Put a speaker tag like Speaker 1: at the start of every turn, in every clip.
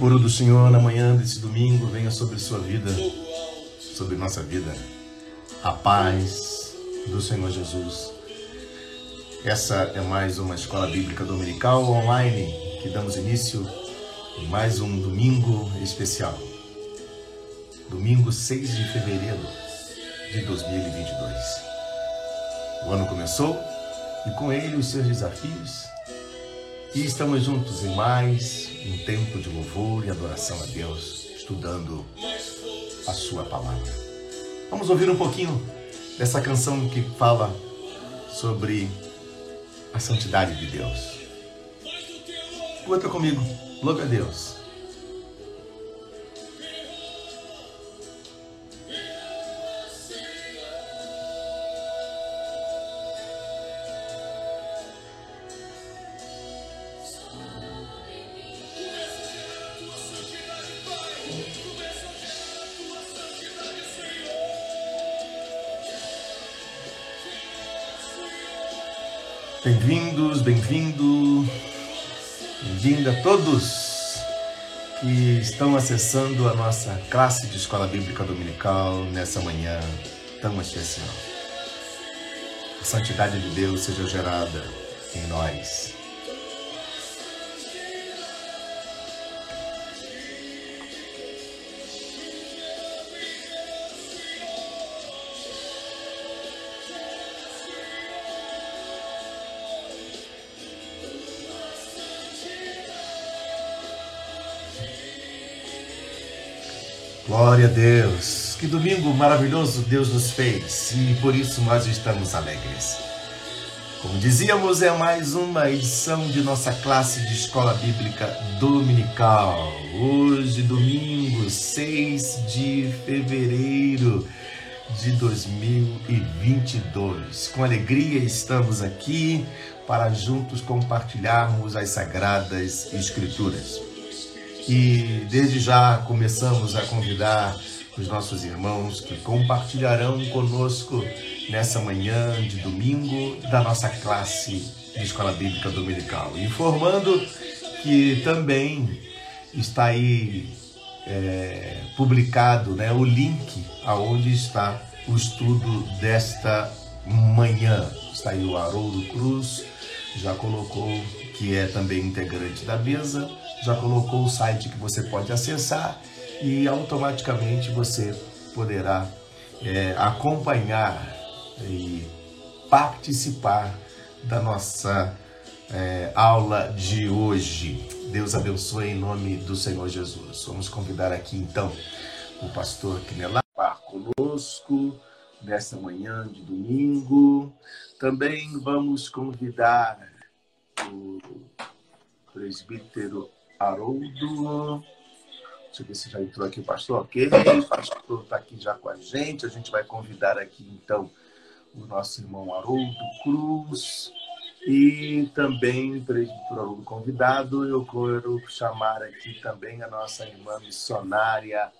Speaker 1: Puro do Senhor na manhã desse domingo venha sobre sua vida, sobre nossa vida. A paz do Senhor Jesus. Essa é mais uma escola bíblica dominical online que damos início em mais um domingo especial. Domingo 6 de fevereiro de 2022. O ano começou e com ele os seus desafios. E estamos juntos em mais um tempo de louvor e adoração a Deus, estudando a Sua palavra. Vamos ouvir um pouquinho dessa canção que fala sobre a santidade de Deus. Outra comigo, louve a Deus. Bem-vindos, bem-vindo, bem-vinda a todos que estão acessando a nossa classe de Escola Bíblica Dominical nessa manhã tão especial. A santidade de Deus seja gerada em nós. Glória a Deus. Que domingo maravilhoso Deus nos fez e por isso nós estamos alegres. Como dizíamos, é mais uma edição de nossa classe de escola bíblica dominical. Hoje, domingo 6 de fevereiro de 2022. Com alegria estamos aqui para juntos compartilharmos as sagradas escrituras. E desde já começamos a convidar os nossos irmãos que compartilharão conosco nessa manhã de domingo da nossa classe de Escola Bíblica Dominical. Informando que também está aí é, publicado né, o link aonde está o estudo desta manhã. Está aí o Haroldo Cruz, já colocou que é também integrante da mesa já colocou o site que você pode acessar e automaticamente você poderá é, acompanhar e participar da nossa é, aula de hoje. Deus abençoe em nome do Senhor Jesus. Vamos convidar aqui então o pastor Quinelar conosco nesta manhã de domingo. Também vamos convidar o presbítero Haroldo. Deixa eu ver se já entrou aqui o pastor. Ok, o pastor está aqui já com a gente. A gente vai convidar aqui então o nosso irmão Haroldo Cruz e também para o convidado. Eu quero chamar aqui também a nossa irmã missionária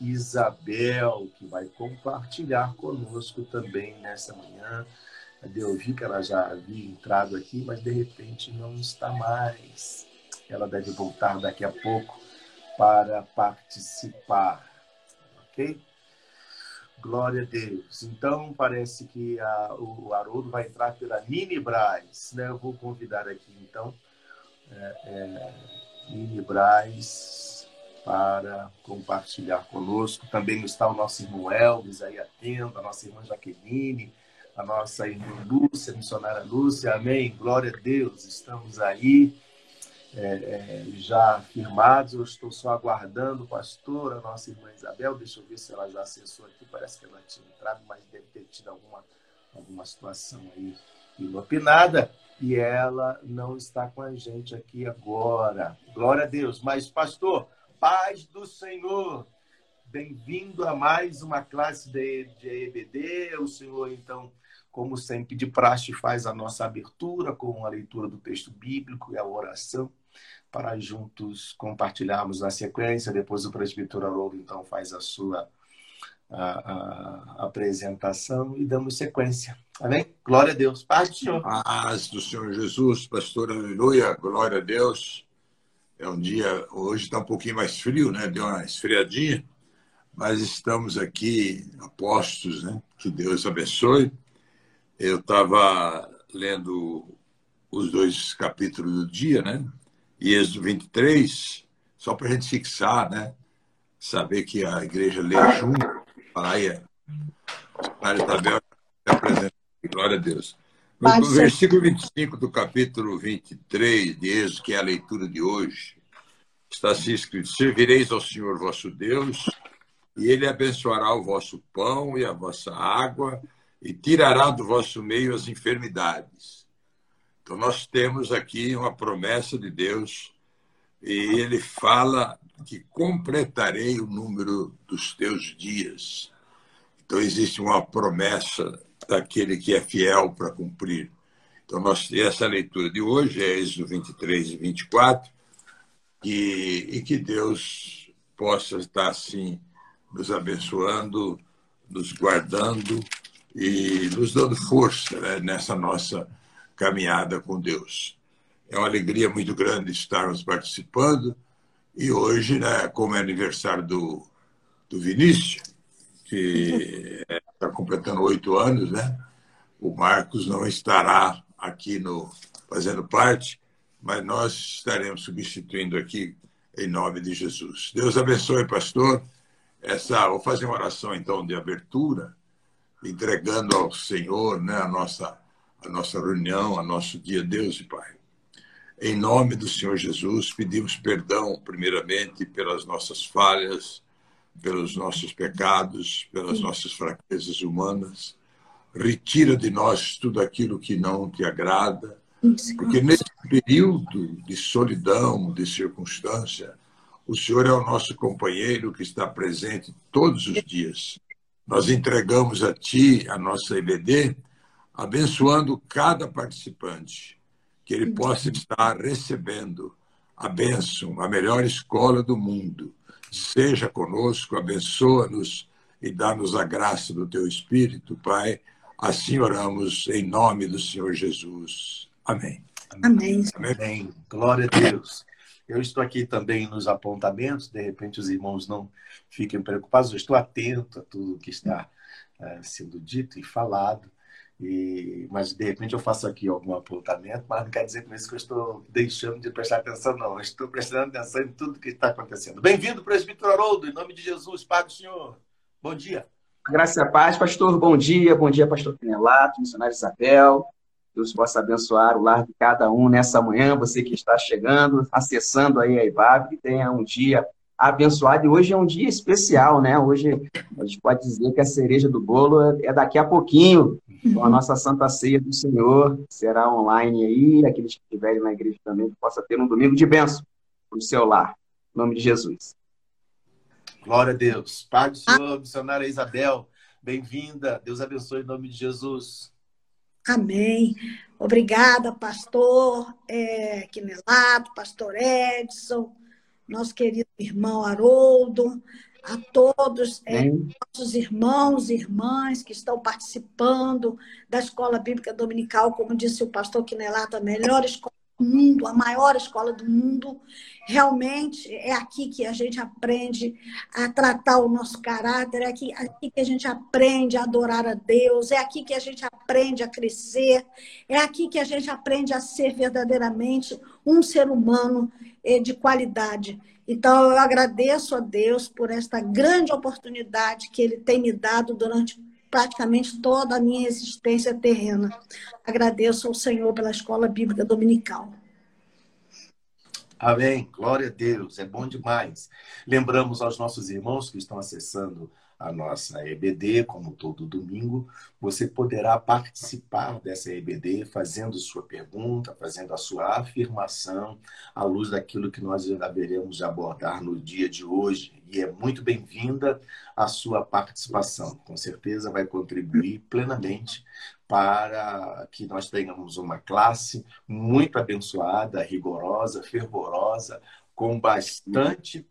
Speaker 1: Isabel, que vai compartilhar conosco também nessa manhã. Eu vi que ela já havia entrado aqui, mas de repente não está mais. Ela deve voltar daqui a pouco para participar. Ok? Glória a Deus. Então, parece que a, o Haroldo vai entrar pela Nini Braz. Né? Eu vou convidar aqui, então, é, é, Nini Braz para compartilhar conosco. Também está o nosso irmão Elvis aí atento, a nossa irmã Jaqueline, a nossa irmã Lúcia, missionária Lúcia. Amém. Glória a Deus. Estamos aí é, é, já firmados. Eu estou só aguardando, pastor, a nossa irmã Isabel. Deixa eu ver se ela já acessou aqui. Parece que ela tinha entrado, mas deve ter tido alguma, alguma situação aí inopinada. E ela não está com a gente aqui agora. Glória a Deus. Mas, pastor, paz do Senhor. Bem-vindo a mais uma classe de, de EBD. O senhor, então, como sempre, de praxe, faz a nossa abertura com a leitura do texto bíblico e a oração para juntos compartilharmos a sequência. Depois o presbítero Haroldo, então, faz a sua a, a apresentação e damos sequência. Amém? Glória a Deus. Paz do Senhor.
Speaker 2: Paz do Senhor Jesus, pastor, aleluia, glória a Deus. É um dia, hoje está um pouquinho mais frio, né? Deu uma esfriadinha, mas estamos aqui apostos, né? Que Deus abençoe. Eu estava lendo os dois capítulos do dia, né? E Êxodo 23, só para a gente fixar, né? Saber que a igreja lê junto, praia, Mário Tabel apresenta, glória a Deus. No, no versículo 25 do capítulo 23 de Êxodo, que é a leitura de hoje, está assim escrito: Servireis ao Senhor vosso Deus, e ele abençoará o vosso pão e a vossa água, e tirará do vosso meio as enfermidades então, nós temos aqui uma promessa de Deus, e ele fala que completarei o número dos teus dias. Então, existe uma promessa daquele que é fiel para cumprir. Então, nós, essa leitura de hoje é Êxodo 23 e 24, e, e que Deus possa estar assim nos abençoando, nos guardando e nos dando força né, nessa nossa caminhada com Deus. É uma alegria muito grande estarmos participando e hoje, né, como é aniversário do, do Vinícius, que está completando oito anos, né? O Marcos não estará aqui no fazendo parte, mas nós estaremos substituindo aqui em nome de Jesus. Deus abençoe, pastor. Essa, vou fazer uma oração então de abertura, entregando ao Senhor, né, a nossa a nossa reunião, a nosso dia, Deus e Pai. Em nome do Senhor Jesus, pedimos perdão, primeiramente, pelas nossas falhas, pelos nossos pecados, pelas nossas fraquezas humanas. Retira de nós tudo aquilo que não te agrada, porque nesse período de solidão, de circunstância, o Senhor é o nosso companheiro que está presente todos os dias. Nós entregamos a Ti a nossa EBD abençoando cada participante, que ele possa estar recebendo a bênção, a melhor escola do mundo. Seja conosco, abençoa-nos e dá-nos a graça do teu Espírito, Pai. Assim oramos em nome do Senhor Jesus. Amém.
Speaker 1: Amém. Amém. Amém. Glória a Deus. Eu estou aqui também nos apontamentos, de repente os irmãos não fiquem preocupados, eu estou atento a tudo que está uh, sendo dito e falado. E, mas de repente eu faço aqui algum apontamento, mas não quer dizer com isso que eu estou deixando de prestar atenção, não. Eu estou prestando atenção em tudo que está acontecendo. Bem-vindo, presbítero Haroldo, em nome de Jesus, Pai Senhor. Bom dia.
Speaker 3: Graças a paz, pastor. Bom dia. Bom dia, pastor Pinelato, missionário Isabel. Deus possa abençoar o lar de cada um nessa manhã. Você que está chegando, acessando aí a IBAB, que tenha um dia abençoado. E hoje é um dia especial, né? Hoje a gente pode dizer que a cereja do bolo é daqui a pouquinho, com a nossa Santa Ceia do Senhor. Será online aí, aqueles que estiverem na igreja também, que possa ter um domingo de bênção para o seu lar. Em nome de Jesus.
Speaker 1: Glória a Deus. Pai do Senhor, missionária Isabel, bem-vinda. Deus abençoe em nome de Jesus.
Speaker 4: Amém. Obrigada, pastor é, Quinelato, pastor Edson, nosso querido irmão Haroldo, a todos é, nossos irmãos e irmãs que estão participando da Escola Bíblica Dominical, como disse o pastor Quinelato, a melhor escola do mundo, a maior escola do mundo. Realmente é aqui que a gente aprende a tratar o nosso caráter, é aqui, aqui que a gente aprende a adorar a Deus, é aqui que a gente aprende a crescer, é aqui que a gente aprende a ser verdadeiramente um ser humano de qualidade. Então, eu agradeço a Deus por esta grande oportunidade que Ele tem me dado durante praticamente toda a minha existência terrena. Agradeço ao Senhor pela escola bíblica dominical.
Speaker 1: Amém. Glória a Deus. É bom demais. Lembramos aos nossos irmãos que estão acessando a nossa EBD, como todo domingo, você poderá participar dessa EBD fazendo sua pergunta, fazendo a sua afirmação à luz daquilo que nós haveremos abordar no dia de hoje. E é muito bem-vinda a sua participação. Com certeza vai contribuir plenamente para que nós tenhamos uma classe muito abençoada, rigorosa, fervorosa, com bastante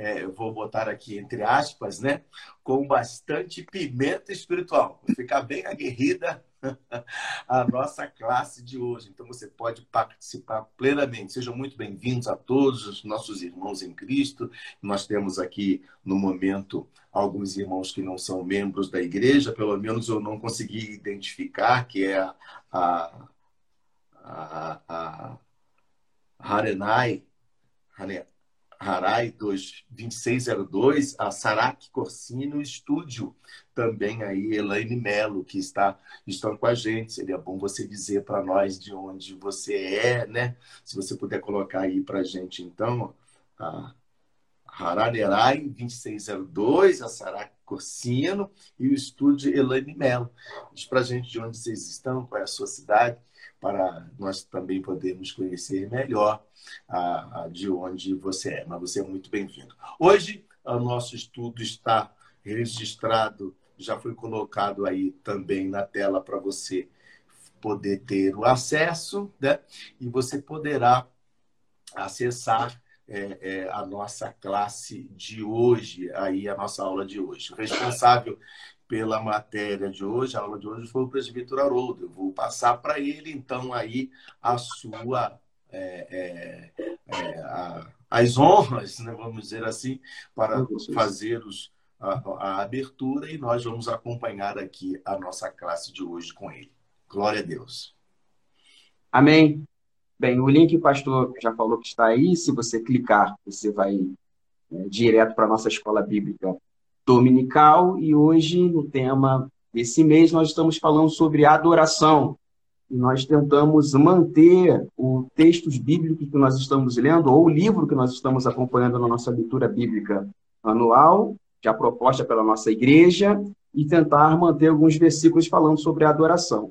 Speaker 1: é, vou botar aqui entre aspas, né? Com bastante pimenta espiritual. Vai ficar bem aguerrida a nossa classe de hoje. Então você pode participar plenamente. Sejam muito bem-vindos a todos os nossos irmãos em Cristo. Nós temos aqui no momento alguns irmãos que não são membros da igreja, pelo menos eu não consegui identificar, que é a, a, a, a Harenai, Harai 2602, a Sarak Corsino Estúdio, também aí Elaine Melo, que está, estão com a gente. Seria bom você dizer para nós de onde você é, né? Se você puder colocar aí para a gente, então, a Haranerai 2602, a Sarak Corsino e o estúdio Elaine Melo. Diz para a gente de onde vocês estão, qual é a sua cidade, para nós também podermos conhecer melhor a, a, de onde você é. Mas você é muito bem-vindo. Hoje, o nosso estudo está registrado, já foi colocado aí também na tela para você poder ter o acesso, né? E você poderá acessar é, é, a nossa classe de hoje, aí a nossa aula de hoje. O responsável pela matéria de hoje, a aula de hoje foi o presbítero Haroldo. Eu vou passar para ele, então, aí a sua. É, é, é, a, as honras, né, vamos dizer assim, para fazer os, a, a abertura e nós vamos acompanhar aqui a nossa classe de hoje com ele. Glória a Deus.
Speaker 3: Amém. Bem, o link o pastor já falou que está aí. Se você clicar, você vai é, direto para a nossa escola bíblica dominical e hoje, no tema desse mês, nós estamos falando sobre adoração. E nós tentamos manter os textos bíblicos que nós estamos lendo, ou o livro que nós estamos acompanhando na nossa leitura bíblica anual, já proposta pela nossa igreja, e tentar manter alguns versículos falando sobre adoração.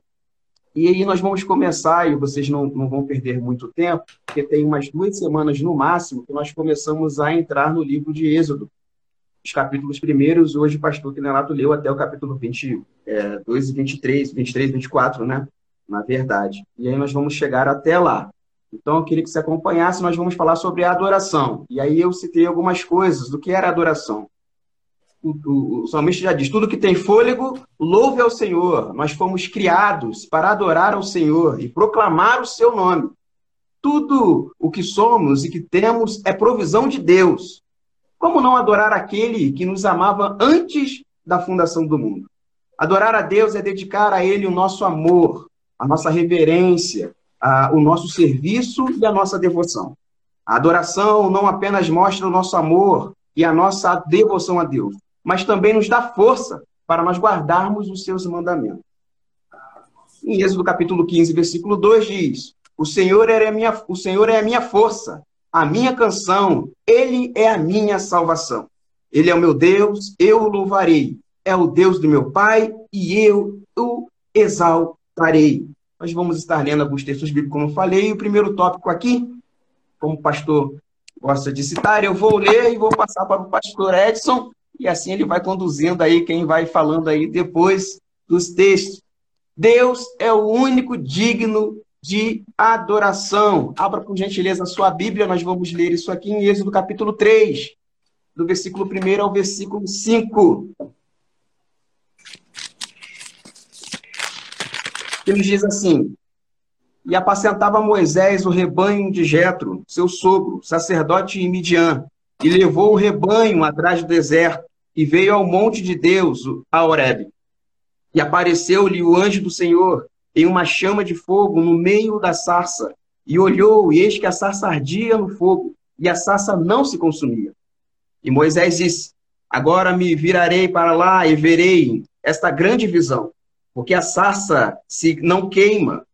Speaker 3: E aí nós vamos começar, e vocês não, não vão perder muito tempo, porque tem umas duas semanas no máximo que nós começamos a entrar no livro de Êxodo os capítulos primeiros, hoje o pastor Quinelato leu até o capítulo 22 é, e 23, 23 24, né? Na verdade. E aí nós vamos chegar até lá. Então eu queria que você acompanhasse, nós vamos falar sobre a adoração. E aí eu citei algumas coisas do que era adoração. O, o, o salmista já diz: tudo que tem fôlego, louve ao Senhor. Nós fomos criados para adorar ao Senhor e proclamar o seu nome. Tudo o que somos e que temos é provisão de Deus. Como não adorar aquele que nos amava antes da fundação do mundo? Adorar a Deus é dedicar a Ele o nosso amor, a nossa reverência, a, o nosso serviço e a nossa devoção. A adoração não apenas mostra o nosso amor e a nossa devoção a Deus, mas também nos dá força para nós guardarmos os seus mandamentos. Em Êxodo capítulo 15, versículo 2 diz: O Senhor é a minha, o Senhor é a minha força, a minha canção, ele é a minha salvação. Ele é o meu Deus, eu o louvarei. É o Deus do meu Pai e eu o exaltarei. Nós vamos estar lendo alguns textos bíblicos, como eu falei. O primeiro tópico aqui, como o pastor gosta de citar, eu vou ler e vou passar para o pastor Edson, e assim ele vai conduzindo aí quem vai falando aí depois dos textos. Deus é o único digno de adoração. Abra por gentileza a sua Bíblia, nós vamos ler isso aqui em Êxodo capítulo 3, do versículo 1 ao versículo 5. Ele diz assim: E apacentava Moisés o rebanho de Jetro, seu sogro, sacerdote em Midian, e levou o rebanho atrás do deserto, e veio ao monte de Deus, a Horebe. E apareceu-lhe o anjo do Senhor, em uma chama de fogo no meio da sarça. E olhou, e eis que a sarça ardia no fogo, e a sarça não se consumia. E Moisés disse: Agora me virarei para lá e verei esta grande visão, porque a sarça se não queima.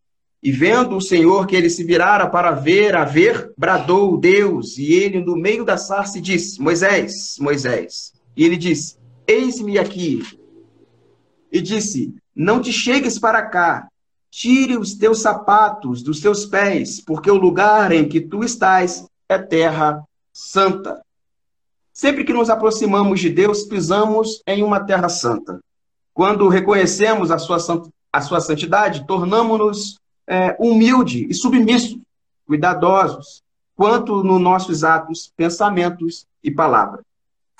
Speaker 3: E vendo o Senhor que ele se virara para ver, a ver, bradou Deus, e ele no meio da sarça disse: Moisés, Moisés. E ele disse: Eis-me aqui. E disse: Não te chegues para cá, tire os teus sapatos dos teus pés, porque o lugar em que tu estás é terra santa. Sempre que nos aproximamos de Deus, pisamos em uma terra santa. Quando reconhecemos a sua, a sua santidade, tornamos-nos é, humildes e submissos, cuidadosos, quanto nos nossos atos, pensamentos e palavras.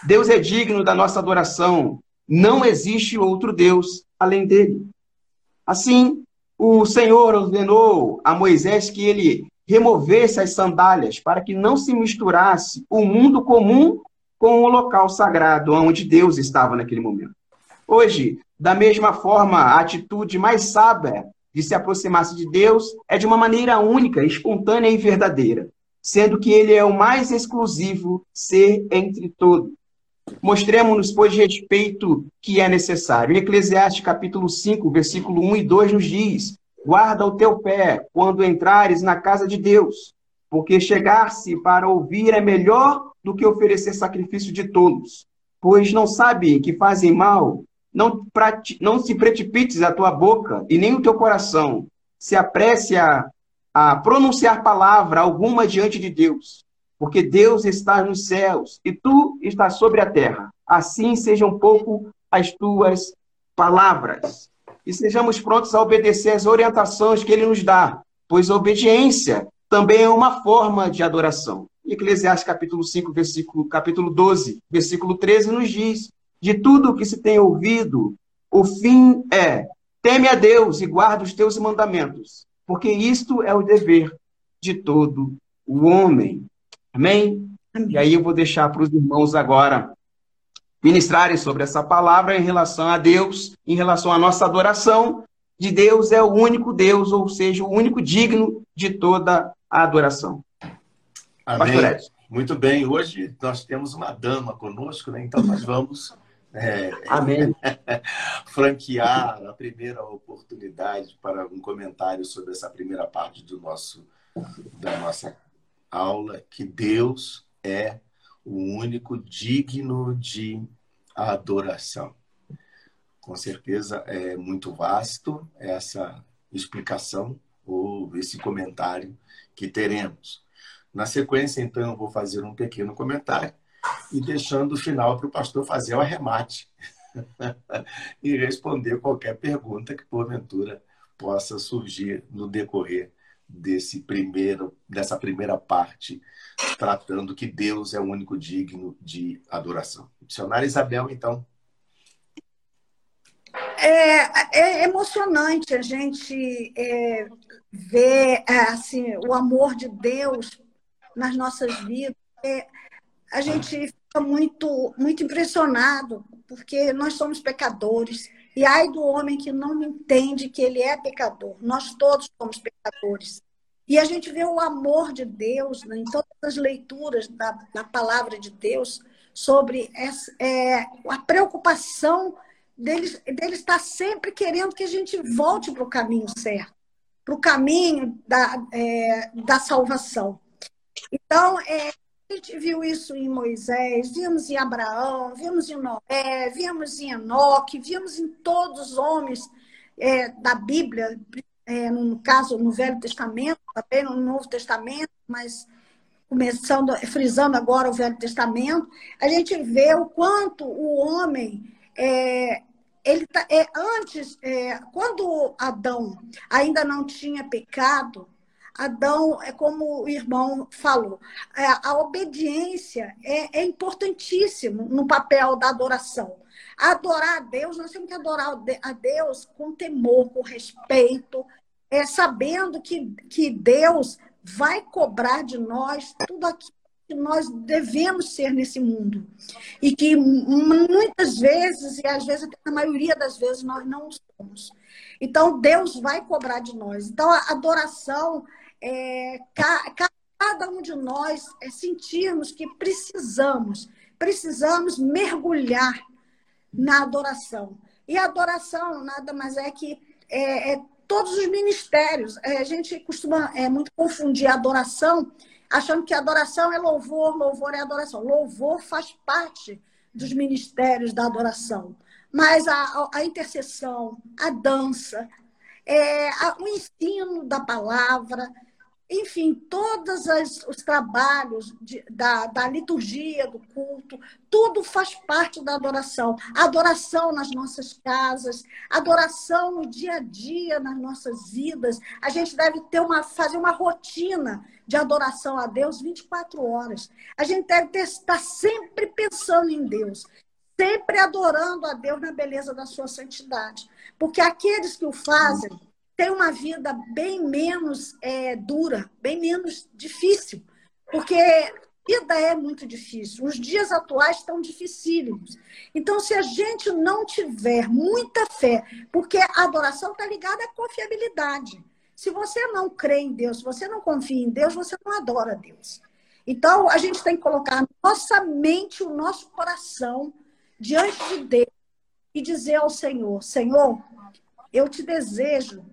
Speaker 3: Deus é digno da nossa adoração. Não existe outro Deus além dele. Assim, o Senhor ordenou a Moisés que ele removesse as sandálias para que não se misturasse o mundo comum com o local sagrado onde Deus estava naquele momento. Hoje, da mesma forma, a atitude mais sábia de se aproximar-se de Deus é de uma maneira única, espontânea e verdadeira, sendo que ele é o mais exclusivo ser entre todos. Mostremos-nos, pois, respeito que é necessário. Em Eclesiastes capítulo 5, versículo 1 e 2 nos diz: Guarda o teu pé quando entrares na casa de Deus, porque chegar-se para ouvir é melhor do que oferecer sacrifício de tolos. Pois não sabe que fazem mal, não, não se precipites a tua boca e nem o teu coração se apresse a, a pronunciar palavra alguma diante de Deus porque Deus está nos céus e tu estás sobre a terra. Assim sejam um pouco as tuas palavras. E sejamos prontos a obedecer as orientações que ele nos dá, pois a obediência também é uma forma de adoração. Eclesiastes capítulo 5, versículo, capítulo 12, versículo 13 nos diz: De tudo o que se tem ouvido, o fim é: teme a Deus e guarda os teus mandamentos, porque isto é o dever de todo o homem. Amém? Amém? E aí eu vou deixar para os irmãos agora ministrarem sobre essa palavra em relação a Deus, em relação à nossa adoração. De Deus é o único Deus, ou seja, o único digno de toda a adoração.
Speaker 1: Amém. Muito bem. Hoje nós temos uma dama conosco, né? então nós vamos é,
Speaker 3: Amém.
Speaker 1: franquear a primeira oportunidade para um comentário sobre essa primeira parte do nosso da nossa aula que Deus é o único digno de adoração. Com certeza é muito vasto essa explicação ou esse comentário que teremos. Na sequência, então, eu vou fazer um pequeno comentário e deixando o final para o pastor fazer o arremate e responder qualquer pergunta que porventura possa surgir no decorrer desse primeiro, dessa primeira parte, tratando que Deus é o único digno de adoração. Dicionário Isabel, então.
Speaker 4: É, é emocionante a gente é, ver é, assim, o amor de Deus nas nossas vidas. É, a gente fica muito, muito impressionado, porque nós somos pecadores e ai do homem que não entende que ele é pecador. Nós todos somos pecadores. E a gente vê o amor de Deus né, em todas as leituras da, da palavra de Deus sobre essa, é, a preocupação dele, dele estar sempre querendo que a gente volte para o caminho certo, para o caminho da, é, da salvação. Então, é, a gente viu isso em Moisés, vimos em Abraão, vimos em Noé, vimos em Enoque, vimos em todos os homens é, da Bíblia, é, no caso no Velho Testamento, também no Novo Testamento, mas começando, frisando agora o Velho Testamento, a gente vê o quanto o homem é, ele tá, é, antes, é, quando Adão ainda não tinha pecado, Adão, é como o irmão falou, é, a obediência é, é importantíssimo no papel da adoração. Adorar a Deus, nós temos que adorar a Deus com temor, com respeito, é, sabendo que, que Deus vai cobrar de nós tudo aquilo que nós devemos ser nesse mundo. E que muitas vezes, e às vezes na maioria das vezes, nós não somos. Então, Deus vai cobrar de nós. Então, a adoração é, cada um de nós é sentirmos que precisamos, precisamos mergulhar na adoração. E adoração nada mais é que é, é todos os ministérios. É, a gente costuma é, muito confundir adoração, achando que adoração é louvor, louvor é adoração. Louvor faz parte dos ministérios da adoração. Mas a, a intercessão, a dança, é, a, o ensino da palavra, enfim, todos os trabalhos de, da, da liturgia, do culto, tudo faz parte da adoração. Adoração nas nossas casas, adoração no dia a dia, nas nossas vidas. A gente deve ter uma, fazer uma rotina de adoração a Deus 24 horas. A gente deve ter, estar sempre pensando em Deus, sempre adorando a Deus na beleza da sua santidade. Porque aqueles que o fazem tem uma vida bem menos é, dura, bem menos difícil, porque vida é muito difícil. Os dias atuais estão dificílimos. Então, se a gente não tiver muita fé, porque a adoração está ligada à confiabilidade. Se você não crê em Deus, se você não confia em Deus, você não adora Deus. Então, a gente tem que colocar nossa mente, o nosso coração diante de Deus e dizer ao Senhor: Senhor, eu te desejo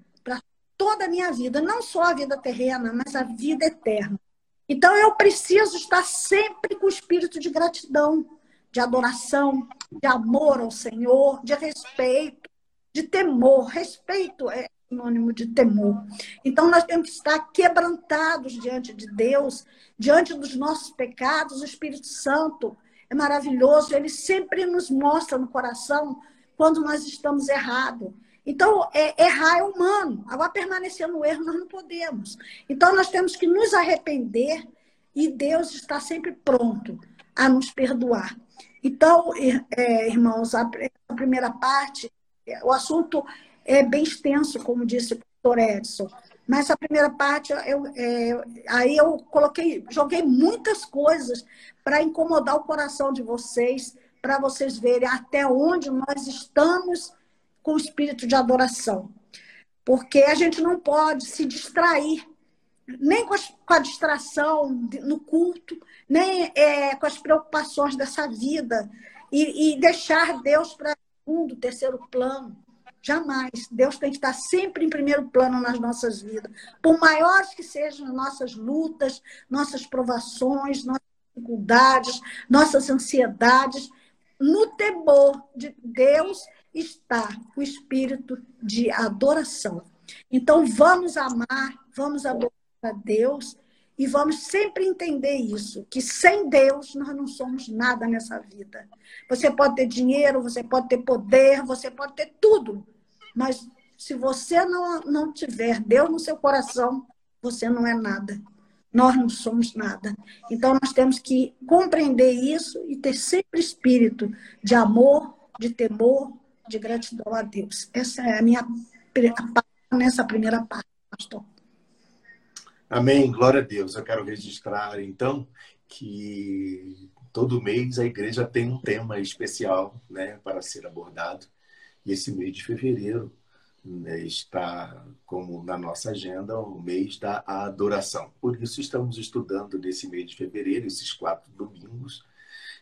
Speaker 4: toda a minha vida, não só a vida terrena, mas a vida eterna. Então eu preciso estar sempre com o espírito de gratidão, de adoração, de amor ao Senhor, de respeito, de temor. Respeito é sinônimo de temor. Então nós temos que estar quebrantados diante de Deus, diante dos nossos pecados. O Espírito Santo é maravilhoso, ele sempre nos mostra no coração quando nós estamos errados. Então, é, errar é humano. Agora, permanecer no erro, nós não podemos. Então, nós temos que nos arrepender e Deus está sempre pronto a nos perdoar. Então, é, irmãos, a, a, primeira parte, é, o assunto é bem extenso, como disse o pastor Edson. Mas a primeira parte, eu, é, aí eu coloquei, joguei muitas coisas para incomodar o coração de vocês, para vocês verem até onde nós estamos com o espírito de adoração. Porque a gente não pode se distrair, nem com, a distração no culto, nem é, com as preocupações dessa vida, e, e deixar Deus para segundo, terceiro plano. Jamais. Deus tem que estar sempre em primeiro plano nas nossas vidas. Por maiores que sejam as nossas lutas, nossas provações, nossas dificuldades, nossas ansiedades, no temor de Deus está o espírito de adoração. Então, vamos amar, vamos adorar a Deus e vamos sempre entender isso, que sem Deus nós não somos nada nessa vida. Você pode ter dinheiro, você pode ter poder, você pode ter tudo, mas se você não, não tiver Deus no seu coração, você não é nada. Nós não somos nada. Então, nós temos que compreender isso e ter sempre espírito de amor, de temor, de gratidão a Deus. Essa é a minha nessa primeira parte, pastor.
Speaker 1: Amém. Glória a Deus. Eu quero registrar, então, que todo mês a igreja tem um tema especial né, para ser abordado. E esse mês de fevereiro né, está como na nossa agenda o mês da adoração. Por isso estamos estudando nesse mês de fevereiro, esses quatro domingos,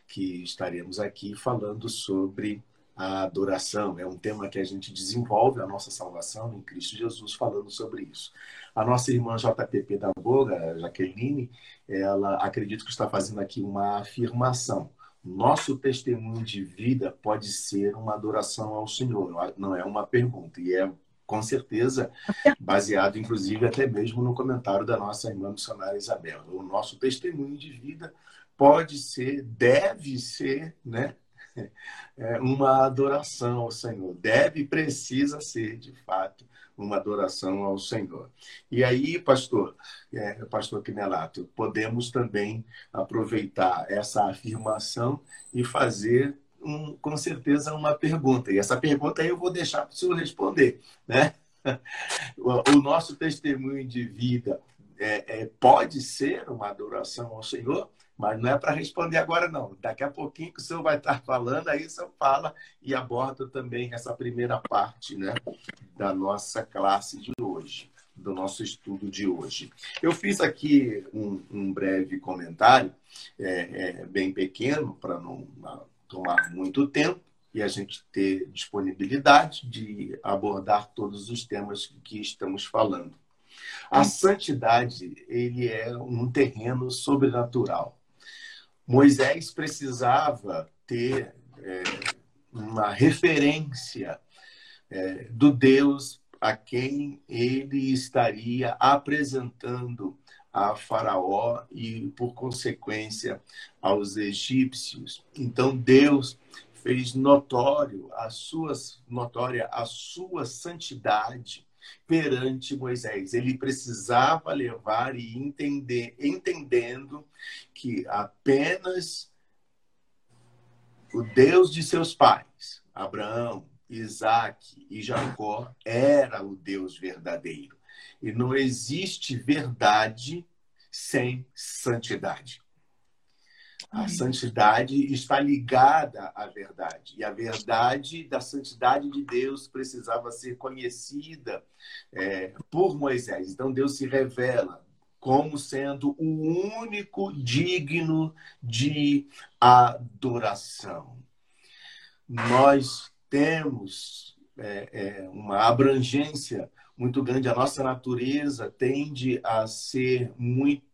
Speaker 1: que estaremos aqui falando sobre a adoração. É um tema que a gente desenvolve a nossa salvação em Cristo Jesus falando sobre isso. A nossa irmã JPP da Boga, Jaqueline, ela acredito que está fazendo aqui uma afirmação. Nosso testemunho de vida pode ser uma adoração ao Senhor, não é uma pergunta. E é com certeza baseado, inclusive, até mesmo no comentário da nossa irmã missionária Isabel. O nosso testemunho de vida pode ser, deve ser, né, é uma adoração ao Senhor. Deve precisa ser, de fato, uma adoração ao Senhor. E aí, pastor, é, pastor Quinelato, podemos também aproveitar essa afirmação e fazer um, com certeza uma pergunta. E essa pergunta eu vou deixar para o senhor responder. Né? O, o nosso testemunho de vida é, é, pode ser uma adoração ao Senhor? Mas não é para responder agora, não. Daqui a pouquinho que o senhor vai estar falando, aí o senhor fala e aborda também essa primeira parte né, da nossa classe de hoje, do nosso estudo de hoje. Eu fiz aqui um, um breve comentário, é, é, bem pequeno, para não tomar muito tempo, e a gente ter disponibilidade de abordar todos os temas que estamos falando. A santidade, ele é um terreno sobrenatural. Moisés precisava ter é, uma referência é, do Deus a quem ele estaria apresentando a Faraó e, por consequência, aos egípcios. Então, Deus fez notório a sua, notória a sua santidade perante Moisés. Ele precisava levar e entender, entendendo que apenas o Deus de seus pais, Abraão, Isaac e Jacó, era o Deus verdadeiro. E não existe verdade sem santidade. A santidade está ligada à verdade. E a verdade da santidade de Deus precisava ser conhecida é, por Moisés. Então Deus se revela como sendo o único digno de adoração. Nós temos é, é, uma abrangência muito grande. A nossa natureza tende a ser muito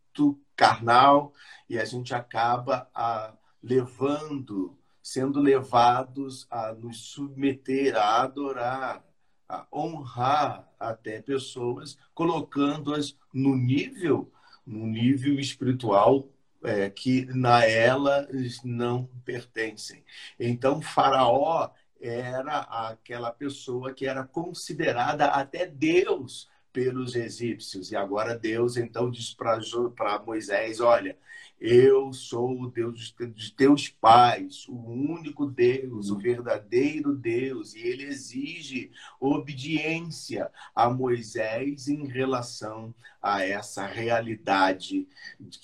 Speaker 1: carnal e a gente acaba a, levando, sendo levados a nos submeter, a adorar, a honrar até pessoas, colocando-as no nível, no nível espiritual é, que na elas não pertencem. Então, Faraó era aquela pessoa que era considerada até Deus pelos egípcios. E agora Deus então diz para Moisés: Olha, eu sou o Deus de teus pais, o único Deus, o verdadeiro Deus. E ele exige obediência a Moisés em relação a essa realidade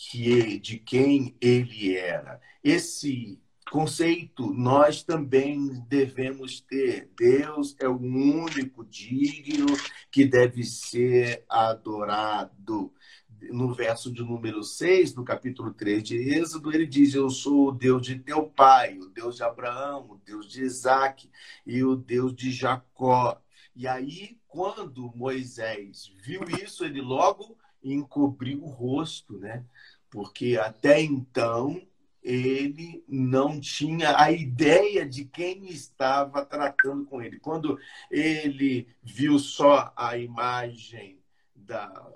Speaker 1: que, de quem ele era. Esse conceito nós também devemos ter. Deus é o único digno que deve ser adorado. No verso de número 6 do capítulo 3 de Êxodo, ele diz: Eu sou o Deus de teu pai, o Deus de Abraão, o Deus de Isaac e o Deus de Jacó. E aí, quando Moisés viu isso, ele logo encobriu o rosto, né? Porque até então ele não tinha a ideia de quem estava tratando com ele. Quando ele viu só a imagem da,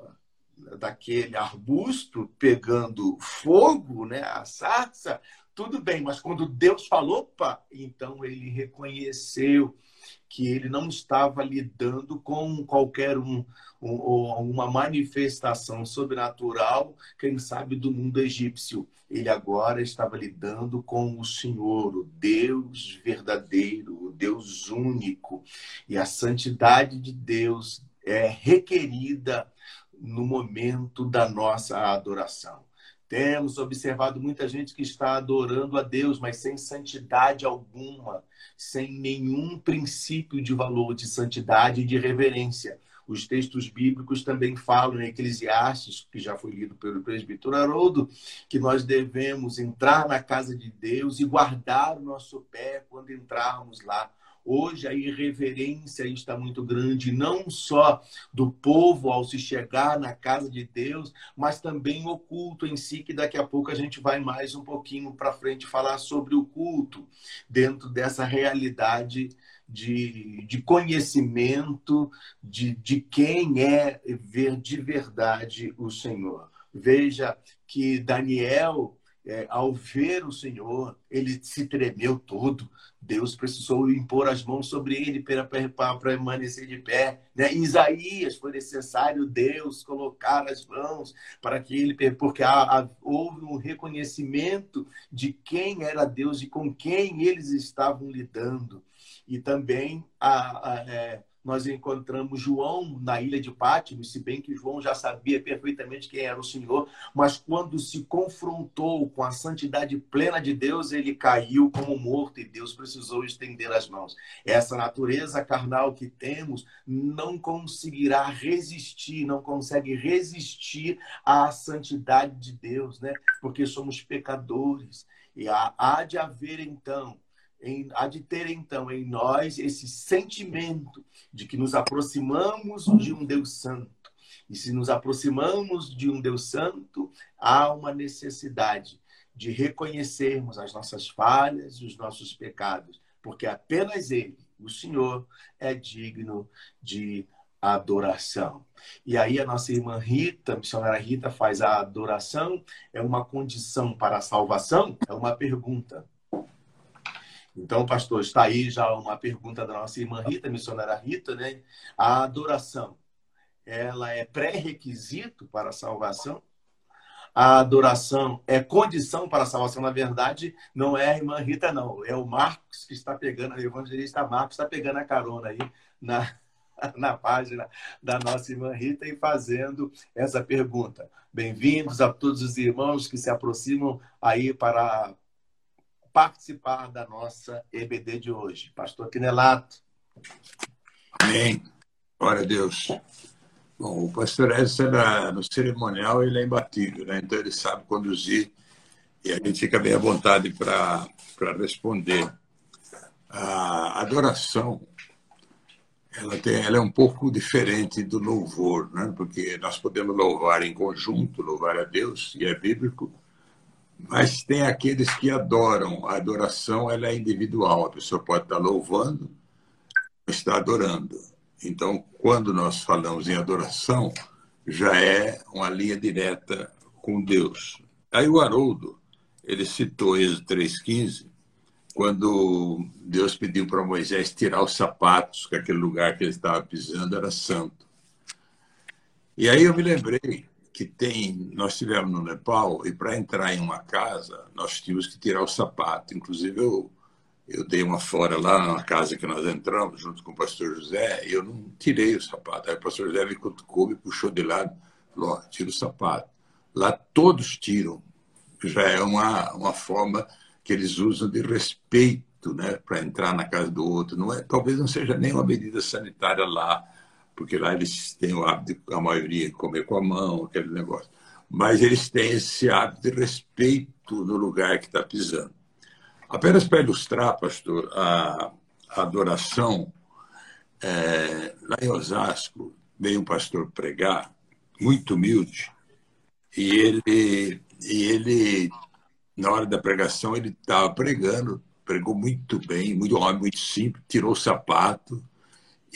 Speaker 1: daquele arbusto pegando fogo, né, a sarça, tudo bem, mas quando Deus falou, opa, então ele reconheceu que ele não estava lidando com qualquer um, uma manifestação sobrenatural, quem sabe do mundo egípcio. Ele agora estava lidando com o Senhor, o Deus verdadeiro, o Deus único. E a santidade de Deus é requerida no momento da nossa adoração. Temos observado muita gente que está adorando a Deus, mas sem santidade alguma, sem nenhum princípio de valor de santidade e de reverência. Os textos bíblicos também falam em Eclesiastes, que já foi lido pelo presbítero Haroldo, que nós devemos entrar na casa de Deus e guardar o nosso pé quando entrarmos lá. Hoje a irreverência está muito grande, não só do povo ao se chegar na casa de Deus, mas também o culto em si, que daqui a pouco a gente vai mais um pouquinho para frente falar sobre o culto, dentro dessa realidade de, de conhecimento de, de quem é ver de verdade o Senhor. Veja que Daniel é, ao ver o Senhor, ele se tremeu todo. Deus precisou impor as mãos sobre ele para, permanecer de pé. Né? Isaías foi necessário Deus colocar as mãos para que ele, porque houve um reconhecimento de quem era Deus e com quem eles estavam lidando. E também a, a é, nós encontramos João na ilha de Pátimos, se bem que João já sabia perfeitamente quem era o Senhor, mas quando se confrontou com a santidade plena de Deus, ele caiu como morto e Deus precisou estender as mãos. Essa natureza carnal que temos não conseguirá resistir, não consegue resistir à santidade de Deus, né? Porque somos pecadores. E há de haver então em, há de ter então em nós esse sentimento de que nos aproximamos de um Deus Santo. E se nos aproximamos de um Deus Santo, há uma necessidade de reconhecermos as nossas falhas, os nossos pecados, porque apenas Ele, o Senhor, é digno de adoração. E aí a nossa irmã Rita, a missionária Rita, faz a adoração, é uma condição para a salvação? É uma pergunta. Então, pastor, está aí já uma pergunta da nossa irmã Rita, missionária Rita, né? A adoração, ela é pré-requisito para a salvação? A adoração é condição para a salvação, na verdade, não é a irmã Rita, não. É o Marcos que está pegando, o evangelista Marcos está pegando a carona aí na, na página da nossa irmã Rita e fazendo essa pergunta. Bem-vindos a todos os irmãos que se aproximam aí para participar da nossa EBD de hoje. Pastor Quinelato.
Speaker 2: Amém. Glória a Deus. Bom, o pastor Edson, no cerimonial, ele é imbatível, né? então ele sabe conduzir e a gente fica bem à vontade para responder. A adoração ela, tem, ela é um pouco diferente do louvor, né? porque nós podemos louvar em conjunto, louvar a Deus, e é bíblico, mas tem aqueles que adoram. A adoração ela é individual. A pessoa pode estar louvando, está adorando. Então, quando nós falamos em adoração, já é uma linha direta com Deus. Aí o Haroldo, ele citou Êxodo 3,15, quando Deus pediu para Moisés tirar os sapatos, que aquele lugar que ele estava pisando era santo. E aí eu me lembrei que tem, nós tivemos no Nepal e para entrar em uma casa nós tínhamos que tirar o sapato. Inclusive eu eu dei uma fora lá na casa que nós entramos junto com o pastor José e eu não tirei o sapato. Aí o pastor José me cutucou, me puxou de lado, falou: tira o sapato. Lá todos tiram. Já é uma uma forma que eles usam de respeito, né, para entrar na casa do outro. Não é, talvez não seja nem uma medida sanitária lá porque lá eles têm o hábito, a maioria, de comer com a mão, aquele negócio. Mas eles têm esse hábito de respeito no lugar que está pisando. Apenas para ilustrar, pastor, a, adoração, é, lá em Osasco, veio um pastor pregar, muito humilde, e ele, e ele na hora da pregação, ele estava pregando, pregou muito bem, muito homem, muito simples, tirou o sapato,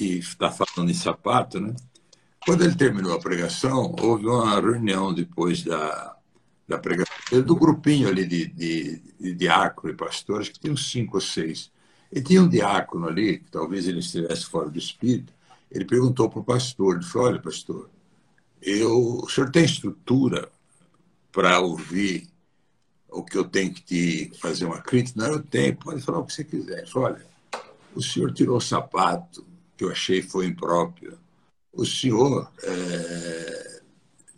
Speaker 2: e está falando em sapato, né? Quando ele terminou a pregação, houve uma reunião depois da, da pregação, do grupinho ali de, de, de diácono e pastores, que uns cinco ou seis. E tinha um diácono ali, que talvez ele estivesse fora do espírito, ele perguntou para o pastor, ele falou, olha, pastor, eu, o senhor tem estrutura para ouvir o que eu tenho que te fazer uma crítica? Não, eu tenho, pode falar o que você quiser. Ele falou, olha, o senhor tirou o sapato, que eu achei foi impróprio. O senhor é,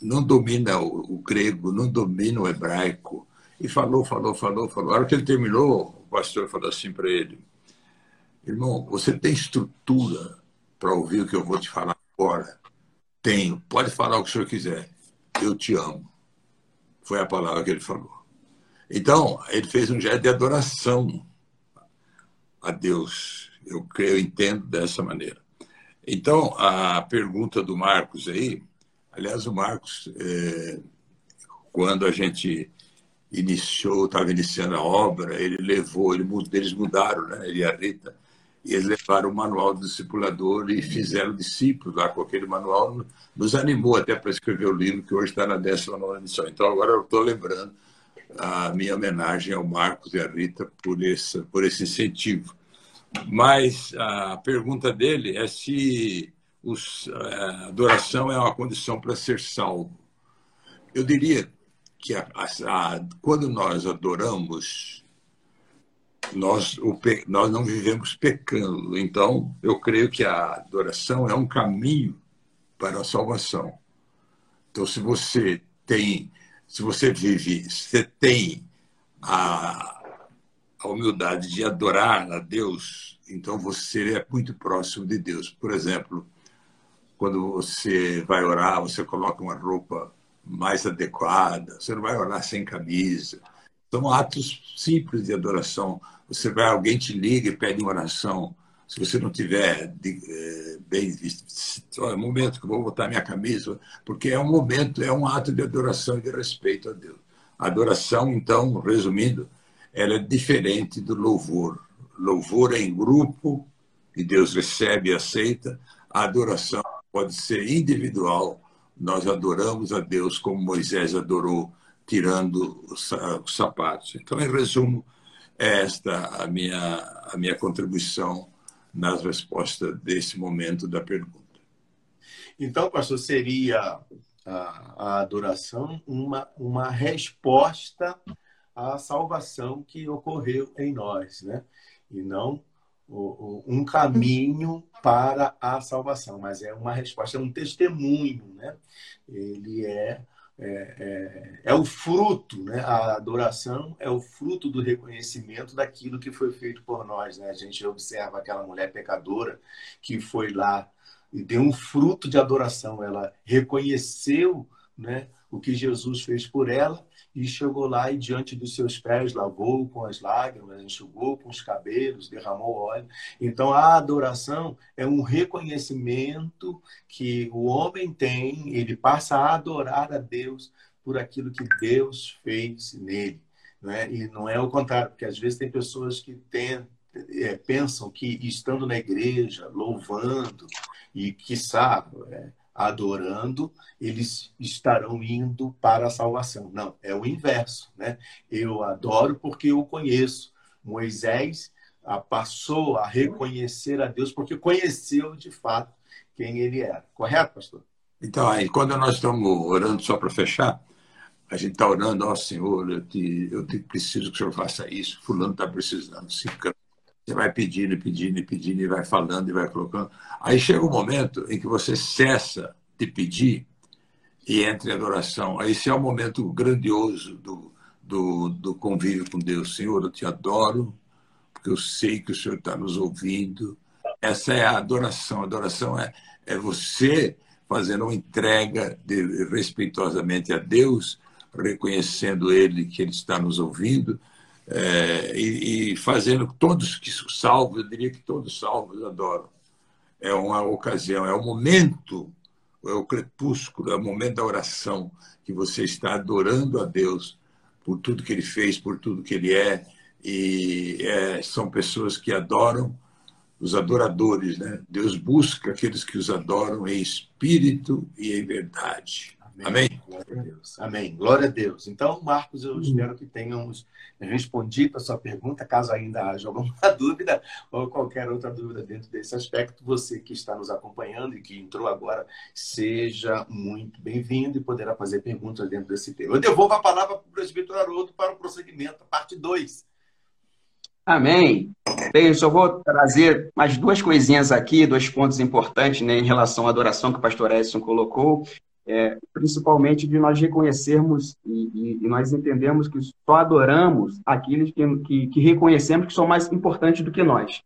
Speaker 2: não domina o, o, grego, não domina o hebraico. E falou, falou, falou, falou. A hora que ele terminou, o pastor falou assim para ele: Irmão, você tem estrutura para ouvir o que eu vou te falar agora? Tenho. Pode falar o que o senhor quiser. Eu te amo. Foi a palavra que ele falou. Então, ele fez um gesto de adoração a Deus. Eu, eu entendo dessa maneira. Então, a pergunta do Marcos aí, aliás, o Marcos, é, quando a gente iniciou, estava iniciando a obra, ele levou, ele, eles mudaram, né, ele e a Rita, e eles levaram o manual do discipulador e fizeram discípulos lá com aquele manual, nos animou até para escrever o livro que hoje está na 19 edição. Então, agora eu estou lembrando a minha homenagem ao Marcos e à Rita por esse, por esse incentivo. Mas a pergunta dele é se os, a adoração é uma condição para ser salvo. Eu diria que a, a, quando nós adoramos, nós, o, nós não vivemos pecando. Então, eu creio que a adoração é um caminho para a salvação. Então, se você tem, se você vive, você tem a, a humildade de adorar a Deus, então você é muito próximo de Deus. Por exemplo, quando você vai orar, você coloca uma roupa mais adequada, você não vai orar sem camisa, São atos simples de adoração. Você vai, alguém te liga e pede uma oração. Se você não tiver de, é, bem visto, é o momento que eu vou botar minha camisa, porque é um momento, é um ato de adoração e de respeito a Deus. Adoração, então, resumindo, ela é diferente do louvor. Louvor é em grupo, e Deus recebe e aceita. A adoração pode ser individual. Nós adoramos a Deus como Moisés adorou, tirando os sapatos. Então, em resumo, é esta a minha, a minha contribuição nas respostas desse momento da pergunta.
Speaker 1: Então, pastor, seria a, a adoração uma, uma resposta à salvação que ocorreu em nós, né? E não um caminho para a salvação, mas é uma resposta, é um testemunho, né? Ele é é, é, é, o fruto, né? A adoração é o fruto do reconhecimento daquilo que foi feito por nós, né? A gente observa aquela mulher pecadora que foi lá e deu um fruto de adoração, ela reconheceu, né? O que Jesus fez por ela e chegou lá e diante dos seus pés lavou com as lágrimas, enxugou com os cabelos, derramou óleo. Então a adoração é um reconhecimento que o homem tem, ele passa a adorar a Deus por aquilo que Deus fez nele. Né? E não é o contrário, porque às vezes tem pessoas que têm, é, pensam que estando na igreja, louvando, e sabe, é, adorando, eles estarão indo para a salvação. Não, é o inverso, né? Eu adoro porque eu conheço. Moisés passou a reconhecer a Deus porque conheceu de fato quem ele era. Correto, pastor?
Speaker 2: Então, aí, quando nós estamos orando, só para fechar, a gente está orando, ó oh, Senhor, eu, te, eu te preciso que o Senhor faça isso, fulano está precisando, ciclano você vai pedindo, pedindo, pedindo, e vai falando e vai colocando. Aí chega um momento em que você cessa de pedir e entra em adoração. Aí esse é o momento grandioso do, do, do convívio com Deus. Senhor, eu te adoro, porque eu sei que o Senhor está nos ouvindo. Essa é a adoração. A adoração é, é você fazendo uma entrega de, respeitosamente a Deus, reconhecendo Ele que Ele está nos ouvindo é, e, e, fazendo todos que salvos, eu diria que todos salvos adoram. É uma ocasião, é o momento, é o crepúsculo, é o momento da oração, que você está adorando a Deus por tudo que Ele fez, por tudo que Ele é, e é, são pessoas que adoram os adoradores, né? Deus busca aqueles que os adoram em espírito e em verdade. Amém. Amém.
Speaker 1: Glória a Deus. Amém. Glória a Deus. Então, Marcos, eu espero que tenhamos respondido a sua pergunta. Caso ainda haja alguma dúvida ou qualquer outra dúvida dentro desse aspecto, você que está nos acompanhando e que entrou agora, seja muito bem-vindo e poderá fazer perguntas dentro desse tema. Eu devolvo a palavra para o presbítero Haroldo para o prosseguimento, parte 2.
Speaker 3: Amém. Bem, eu só vou trazer mais duas coisinhas aqui, dois pontos importantes né, em relação à adoração que o pastor Edson colocou é, principalmente de nós reconhecermos e, e, e, nós entendemos que só adoramos aqueles que, que, que, reconhecemos que são mais importantes do que nós.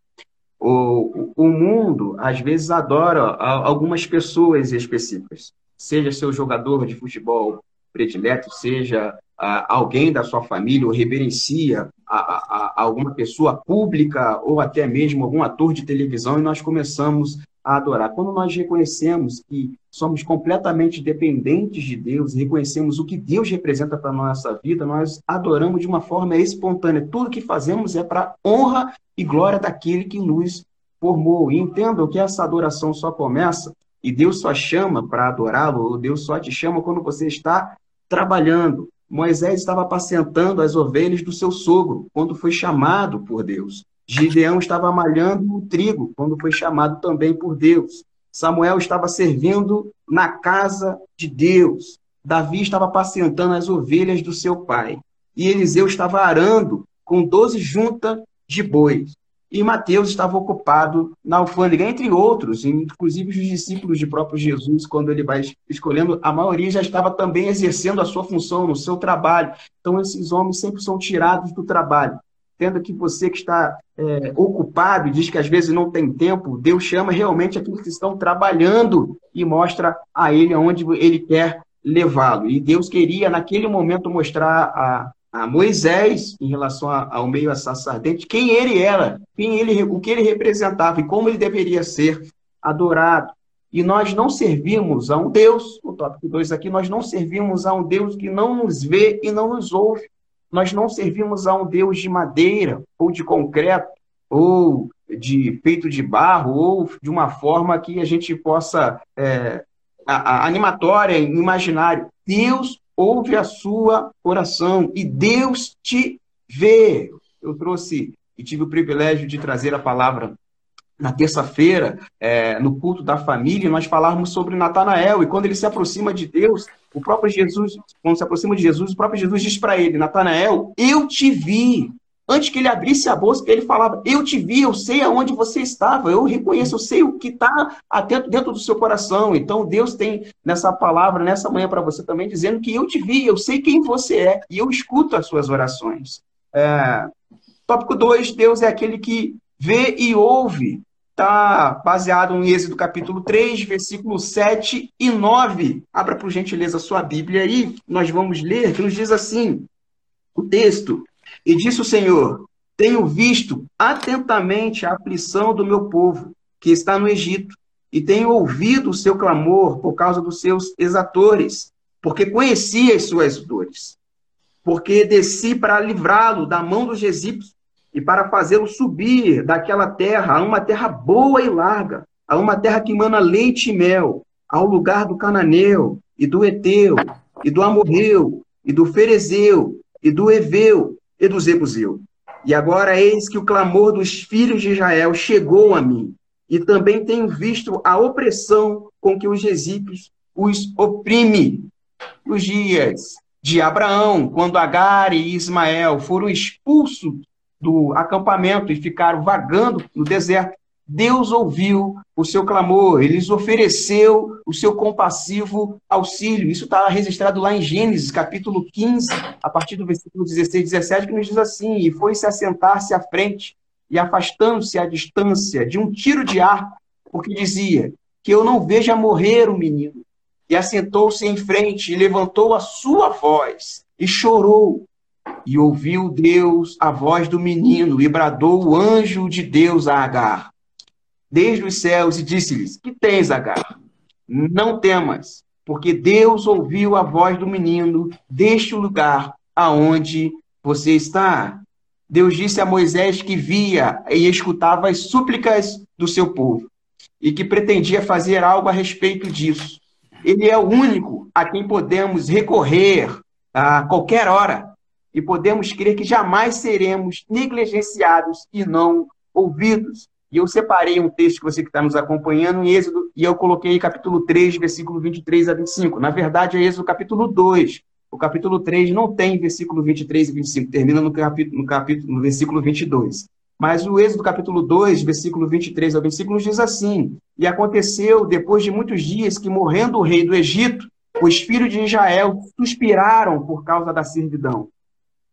Speaker 3: O, o mundo, às vezes, adora algumas pessoas específicas, seja seu jogador de futebol predileto, seja alguém da sua família, ou reverencia a, a, a alguma pessoa pública, ou até mesmo algum ator de televisão, e nós começamos a adorar. Quando nós reconhecemos que somos completamente dependentes de Deus, reconhecemos o que Deus representa para a nossa vida, nós adoramos de uma forma espontânea. Tudo que fazemos é para honra e glória daquele que nos formou. E entendam que essa adoração só começa e Deus só chama para adorá-lo, Deus só te chama quando você está trabalhando. Moisés estava apacentando as ovelhas do seu sogro quando foi chamado por Deus. Gideão estava malhando o trigo quando foi chamado também por Deus. Samuel estava servindo na casa de Deus. Davi estava apacentando as ovelhas do seu pai. E Eliseu estava arando com doze juntas de bois. E Mateus estava ocupado na alfândega, entre outros, inclusive os discípulos de próprio Jesus, quando ele vai escolhendo, a maioria já estava também exercendo a sua função no seu trabalho. Então, esses homens sempre são tirados do trabalho tendo que você que está é, ocupado diz que às vezes não tem tempo, Deus chama realmente aqueles que estão trabalhando e mostra a ele aonde ele quer levá-lo. E Deus queria, naquele momento, mostrar a, a Moisés em relação ao meio sacerdente, quem ele era, quem ele, o que ele representava e como ele deveria ser adorado. E nós não servimos a um Deus, o tópico 2 aqui, nós não servimos a um Deus que não nos vê e não nos ouve. Nós não servimos a um Deus de madeira, ou de concreto, ou de feito de barro, ou de uma forma que a gente possa, é, a, a animatória, imaginário. Deus ouve a sua oração e Deus te vê. Eu trouxe e tive o privilégio de trazer a palavra na terça-feira, é, no culto da família, nós falávamos sobre Natanael, e quando ele se aproxima de Deus, o próprio Jesus, quando se aproxima de Jesus, o próprio Jesus diz para ele, Natanael, eu te vi. Antes que ele abrisse a bolsa, ele falava, eu te vi, eu sei aonde você estava, eu reconheço, eu sei o que está atento dentro do seu coração. Então, Deus tem nessa palavra, nessa manhã para você também, dizendo que eu te vi, eu sei quem você é, e eu escuto as suas orações. É... Tópico 2, Deus é aquele que vê e ouve está baseado em Êxodo capítulo 3, versículos 7 e 9. Abra por gentileza sua Bíblia aí, nós vamos ler, que nos diz assim, o texto. E disse o Senhor, tenho visto atentamente a aflição do meu povo, que está no Egito, e tenho ouvido o seu clamor por causa dos seus exatores, porque conheci as suas dores. Porque desci para livrá-lo da mão dos egípcios, e para fazê-lo subir daquela terra a uma terra boa e larga, a uma terra que emana leite e mel, ao lugar do cananeu e do eteu e do amorreu e do ferezeu e do eveu e do zebuseu. E agora eis que o clamor dos filhos de Israel chegou a mim, e também tenho visto a opressão com que os egípcios os oprime. Os dias de Abraão, quando Agar e Ismael foram expulsos do acampamento e ficaram vagando no deserto, Deus ouviu o seu clamor, ele lhes ofereceu o seu compassivo auxílio. Isso está registrado lá em Gênesis, capítulo 15, a partir do versículo 16 e 17, que nos diz assim: E foi-se assentar-se à frente, e afastando-se à distância de um tiro de arco, porque dizia: Que eu não veja morrer o menino. E assentou-se em frente, e levantou a sua voz, e chorou, e ouviu Deus a voz do menino, e bradou o anjo de Deus a Agar, desde os céus, e disse-lhes: Que tens, Agar? Não temas, porque Deus ouviu a voz do menino deste lugar aonde você está. Deus disse a Moisés que via e escutava as súplicas do seu povo e que pretendia fazer algo a respeito disso. Ele é o único a quem podemos recorrer a qualquer hora e podemos crer que jamais seremos negligenciados e não ouvidos. E eu separei um texto que você que está nos acompanhando em Êxodo, e eu coloquei capítulo 3, versículo 23 a 25. Na verdade, é Êxodo capítulo 2. O capítulo 3 não tem versículo 23 e 25, termina no capítulo, no capítulo no versículo 22. Mas o Êxodo capítulo 2, versículo 23 ao 25, diz assim: E aconteceu, depois de muitos dias, que morrendo o rei do Egito, os filhos de Israel suspiraram por causa da servidão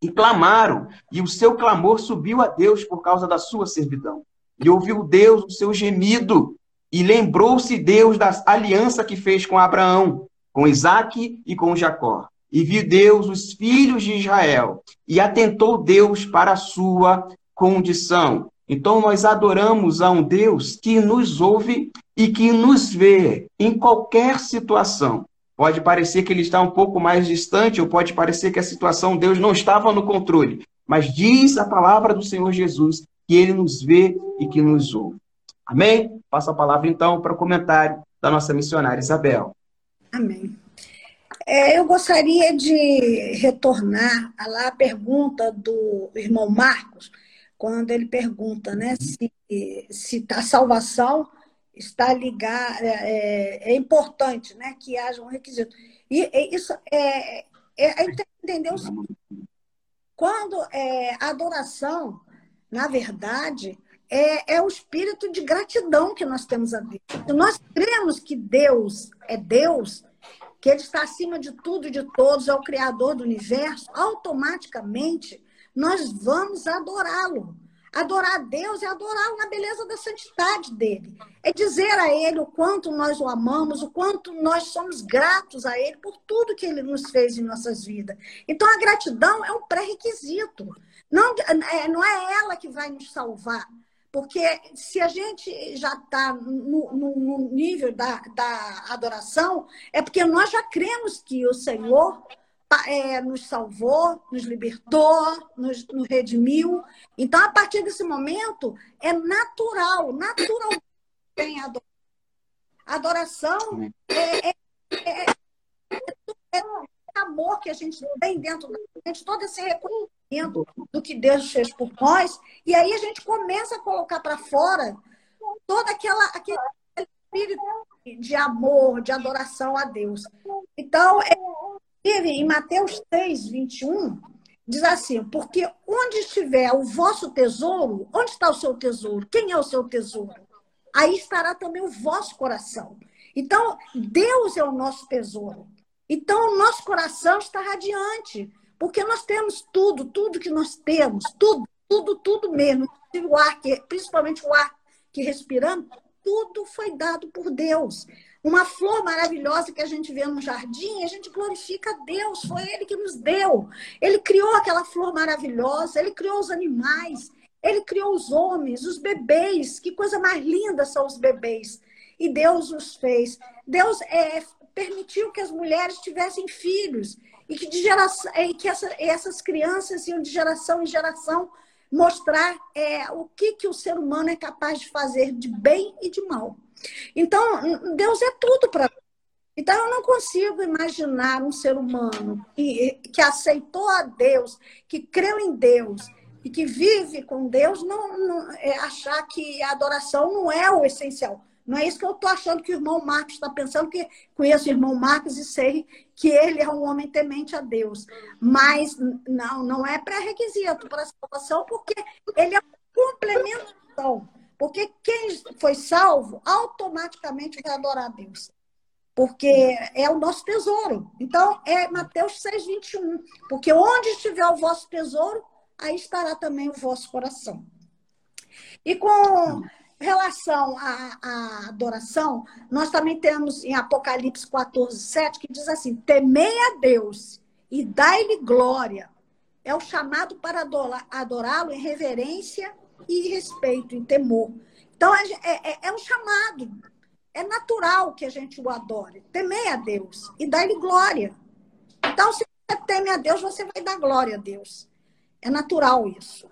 Speaker 3: e clamaram, e o seu clamor subiu a Deus por causa da sua servidão. E ouviu Deus o seu gemido, e lembrou-se Deus da aliança que fez com Abraão, com Isaque e com Jacó. E viu Deus os filhos de Israel, e atentou Deus para a sua condição. Então nós adoramos a um Deus que nos ouve e que nos vê em qualquer situação. Pode parecer que ele está um pouco mais distante, ou pode parecer que a situação Deus não estava no controle. Mas diz a palavra do Senhor Jesus que ele nos vê e que nos ouve. Amém? Passo a palavra então para o comentário da nossa missionária Isabel.
Speaker 4: Amém. É, eu gostaria de retornar a lá a pergunta do irmão Marcos, quando ele pergunta né, se, se a salvação está ligado, é, é, é, importante né, que haja um requisito. E, e isso é, é, é entender o seguinte, quando é, a adoração, na verdade, é, é o espírito de gratidão que nós temos a Deus. Se nós cremos que Deus é Deus, que Ele está acima de tudo e de todos, é o Criador do universo, automaticamente nós vamos adorá-lo. Adorar a Deus é adorá-lo na beleza da santidade dele. É dizer a ele o quanto nós o amamos, o quanto nós somos gratos a ele por tudo que ele nos fez em nossas vidas. Então, a gratidão é um pré-requisito. Não, é, não é ela que vai nos salvar. Porque se a gente já está no, no, no, nível da, da adoração, é porque nós já cremos que o Senhor é, nos salvou, nos libertou, nos, nos redimiu. Então, a partir desse momento, é natural, natural tem adoração. Adoração é, é, é, é, amor que a gente tem dentro da gente, todo esse reconhecimento do que Deus fez por nós, e aí a gente começa a colocar para fora toda aquela aquele espírito de amor, de adoração a Deus. Então, é, em Mateus 6, 21, diz assim: Porque onde estiver o vosso tesouro, onde está o seu tesouro? Quem é o seu tesouro? Aí estará também o vosso coração. Então, Deus é o nosso tesouro. Então, o nosso coração está radiante, porque nós temos tudo, tudo que nós temos, tudo, tudo, tudo mesmo. O ar, que, principalmente o ar que respiramos, tudo foi dado por Deus. Uma flor maravilhosa que a gente vê no jardim, a gente glorifica Deus, foi Ele que nos deu. Ele criou aquela flor maravilhosa, Ele criou os animais, Ele criou os homens, os bebês. Que coisa mais linda são os bebês. E Deus os fez. Deus é, permitiu que as mulheres tivessem filhos e que, de geração, e que essa, essas crianças iam de geração em geração mostrar é, o que, que o ser humano é capaz de fazer de bem e de mal. Então, Deus é tudo para então, eu não consigo imaginar um ser humano que, que aceitou a Deus, que creu em Deus e que vive com Deus, não, não é, achar que a adoração não é o essencial. Não é isso que eu estou achando que o irmão Marcos está pensando, que conheço o irmão Marcos e sei que ele é um homem temente a Deus. Mas não, não é pré-requisito para a salvação, porque ele é complementação. Porque quem foi salvo automaticamente vai adorar a Deus. Porque é o nosso tesouro. Então, é Mateus 6, 21. Porque onde estiver o vosso tesouro, aí estará também o vosso coração. E com relação à, à, adoração, nós também temos em Apocalipse 14, 7, que diz assim: temei a Deus e dai-lhe glória. É o chamado para adorá-lo em reverência e respeito, e temor. Então, é, é, é um chamado. É natural que a gente o adore. Temer a Deus e dar-lhe glória. Então, se você teme a Deus, você vai dar glória a Deus. É natural isso.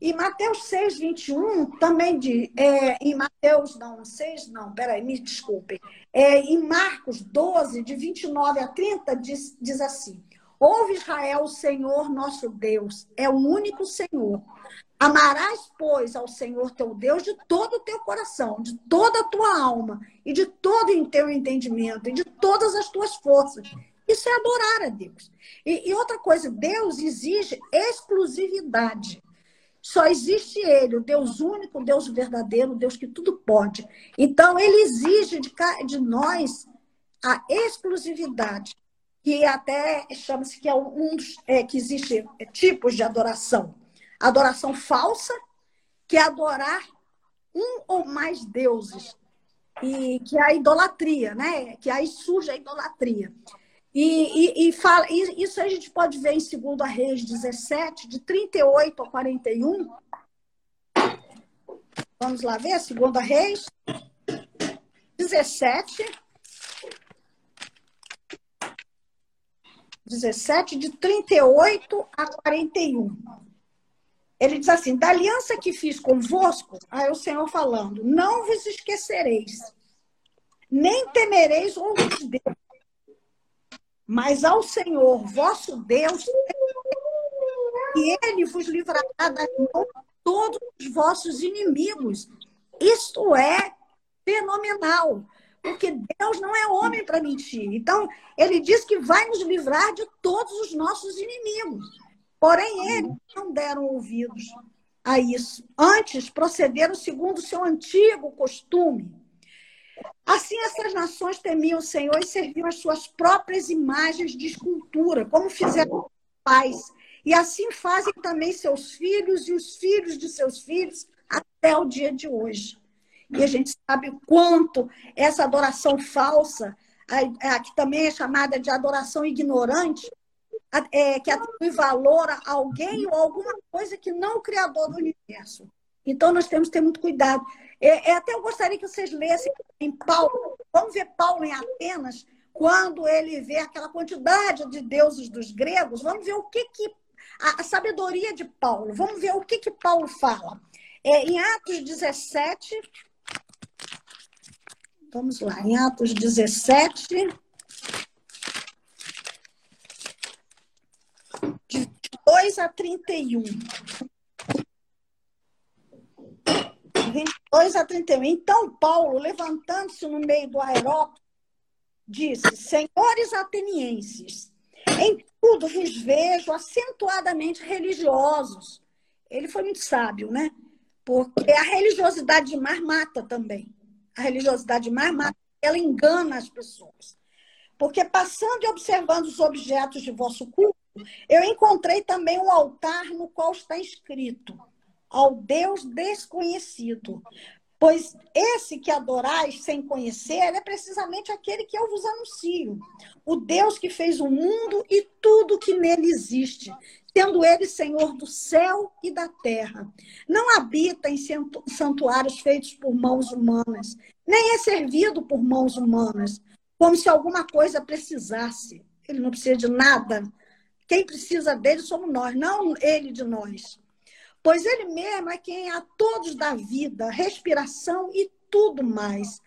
Speaker 4: E Mateus 6, 21 também diz, é, em Mateus, não, 6, não, peraí, me desculpem. É, em Marcos 12, de 29 a 30, diz, diz assim: Ouve Israel, o Senhor nosso Deus, é o único Senhor. Amarás, pois, ao Senhor teu Deus de todo o teu coração, de toda a tua alma e de todo o teu entendimento e de todas as tuas forças. Isso é adorar a Deus. E, e outra coisa, Deus exige exclusividade. Só existe Ele, o Deus único, o Deus verdadeiro, o Deus que tudo pode. Então, Ele exige de, de nós a exclusividade, que até chama-se que é um dos é, que existe tipos de adoração adoração falsa, que é adorar um ou mais deuses, e que é a idolatria, né? Que aí surge a idolatria. E, e, e, fala, isso a gente pode ver em 2 Reis 17, de 38 a 41. Vamos lá ver, 2 Reis 17. 17, de 38 a 41. Ele diz assim: da aliança que fiz convosco, aí o Senhor falando, não vos esquecereis, nem temereis outros deuses, mas ao Senhor vosso Deus, e ele vos livrará da mão de todos os vossos inimigos. Isto é fenomenal, porque Deus não é homem para mentir. Então, ele diz que vai nos livrar de todos os nossos inimigos. Porém, eles não deram ouvidos a isso. Antes, procederam segundo o seu antigo costume. Assim, essas nações temiam o Senhor e serviam as suas próprias imagens de escultura, como fizeram os pais, e assim fazem também seus filhos e os filhos de seus filhos até o dia de hoje. E a gente sabe o quanto essa adoração falsa, que também é chamada de adoração ignorante, é, que atribui valor a alguém ou alguma coisa que não o Criador do universo. Então, nós temos que ter muito cuidado. É, é, até eu gostaria que vocês lessem em Paulo. Vamos ver Paulo em Atenas, quando ele vê aquela quantidade de deuses dos gregos. Vamos ver o que, que a, a sabedoria de Paulo. Vamos ver o que, que Paulo fala. É, em Atos 17. Vamos lá, em Atos 17. De 2 a 31. 22 a 31. Então, Paulo, levantando-se no meio do aerópago, disse: Senhores atenienses, em tudo vos vejo acentuadamente religiosos. Ele foi muito sábio, né? Porque a religiosidade demais mata também. A religiosidade demais mata, ela engana as pessoas. Porque passando e observando os objetos de vosso culto, eu encontrei também um altar no qual está escrito: ao Deus desconhecido. Pois esse que adorais sem conhecer é precisamente aquele que eu vos anuncio. O Deus que fez o mundo e tudo que nele existe, sendo ele Senhor do céu e da terra. Não habita em santuários feitos por mãos humanas, nem é servido por mãos humanas, como se alguma coisa precisasse. Ele não precisa de nada. Quem precisa dele somos nós, não ele de nós pois ele mesmo é quem a todos dá vida, respiração e tudo mais.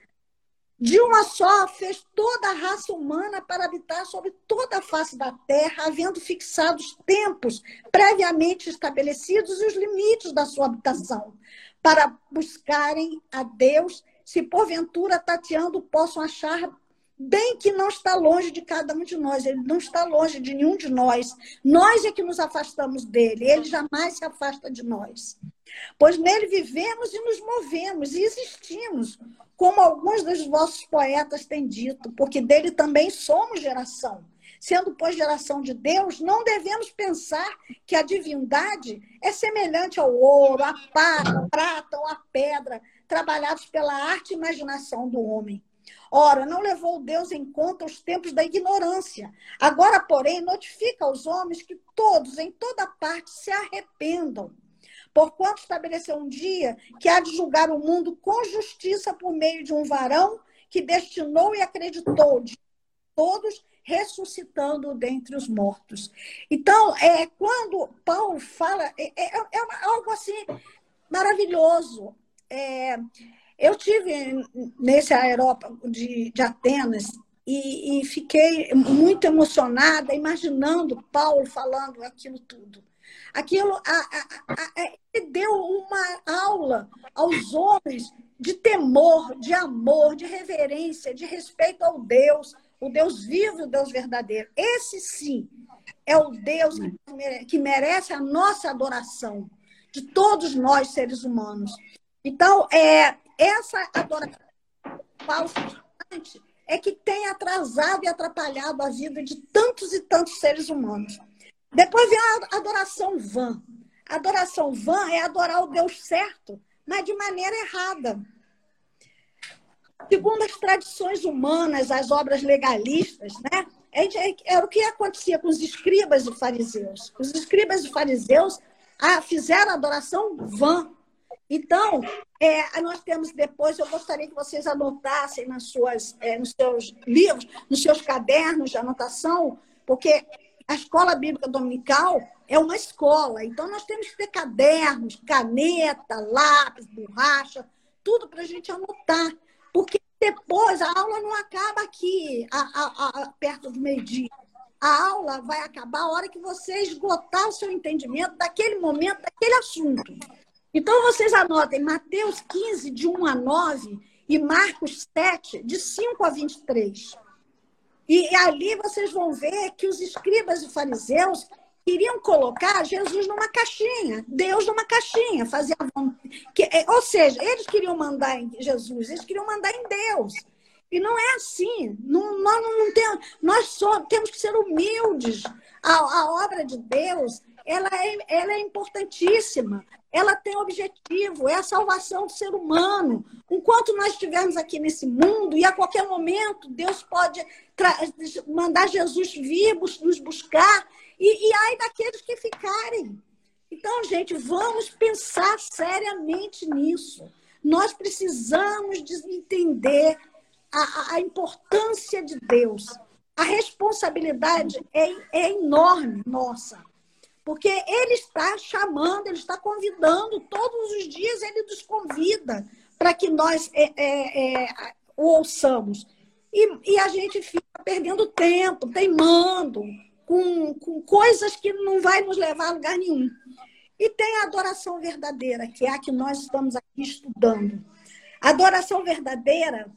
Speaker 4: De uma só fez toda a raça humana para habitar sobre toda a face da terra, havendo fixado os tempos previamente estabelecidos e os limites da sua habitação, para buscarem a Deus, se porventura tateando possam achar bem que não está longe de cada um de nós, ele não está longe de nenhum de nós. Nós é que nos afastamos dele, ele jamais se afasta de nós. Pois nele vivemos e nos movemos e existimos, como alguns dos vossos poetas têm dito, porque dele também somos geração. Sendo, pois, geração de Deus, não devemos pensar que a divindade é semelhante ao ouro, à prata ou à pedra, trabalhados pela arte e imaginação do homem Ora, não levou Deus em conta os tempos da ignorância. Agora, porém, notifica aos homens que todos, em toda parte, se arrependam. Porquanto estabeleceu um dia que há de julgar o mundo com justiça por meio de um varão que destinou e acreditou de todos, ressuscitando dentre os mortos. Então, é quando Paulo fala, é, é, é algo assim maravilhoso. É, eu tive nesse aerópago de, de Atenas e, e, fiquei muito emocionada imaginando Paulo falando aquilo tudo. Aquilo a, a, a, deu uma aula aos homens de temor, de amor, de reverência, de respeito ao Deus, o Deus vivo o Deus verdadeiro. Esse sim é o Deus que merece a nossa adoração, de todos nós seres humanos. Então, é, essa adoração falsa é que tem atrasado e atrapalhado a vida de tantos e tantos seres humanos. Depois vem a adoração vã. A adoração vã é adorar o Deus certo, mas de maneira errada. Segundo as tradições humanas, as obras legalistas, né? Era o que acontecia com os escribas e fariseus. Os escribas e fariseus ah, fizeram adoração vã. Então, é, nós temos depois, eu gostaria que vocês anotassem nas suas, é, nos seus livros, nos seus cadernos de anotação, porque a escola bíblica dominical é uma escola, então nós temos que ter cadernos, caneta, lápis, borracha, tudo para a gente anotar, porque depois a aula não acaba aqui, a, a, a, perto do meio-dia. A aula vai acabar a hora que você esgotar o seu entendimento daquele momento, daquele assunto. Então, vocês anotem Mateus 15, de 1 a 9, e Marcos 7, de 5 a 23. E ali vocês vão ver que os escribas e fariseus queriam colocar Jesus numa caixinha, Deus numa caixinha, fazer que, é, ou seja, eles queriam mandar em Jesus, eles queriam mandar em Deus. E não é assim. Não, nós não temos, nós só temos que ser humildes. A, a obra de Deus ela é, ela é importantíssima. Ela tem objetivo, é a salvação do ser humano. Enquanto nós estivermos aqui nesse mundo, e a qualquer momento Deus pode mandar Jesus vir nos buscar, e, e ai daqueles que ficarem. Então, gente, vamos pensar seriamente nisso. Nós precisamos de entender a, a importância de Deus. A responsabilidade é, é enorme, nossa. Porque ele está chamando, ele está convidando, todos os dias ele nos convida para que nós é, é, é, o ouçamos. E, e, a gente fica perdendo tempo, teimando, com, com coisas que não vai nos levar a lugar nenhum. E tem a adoração verdadeira, que é a que nós estamos aqui estudando. A adoração verdadeira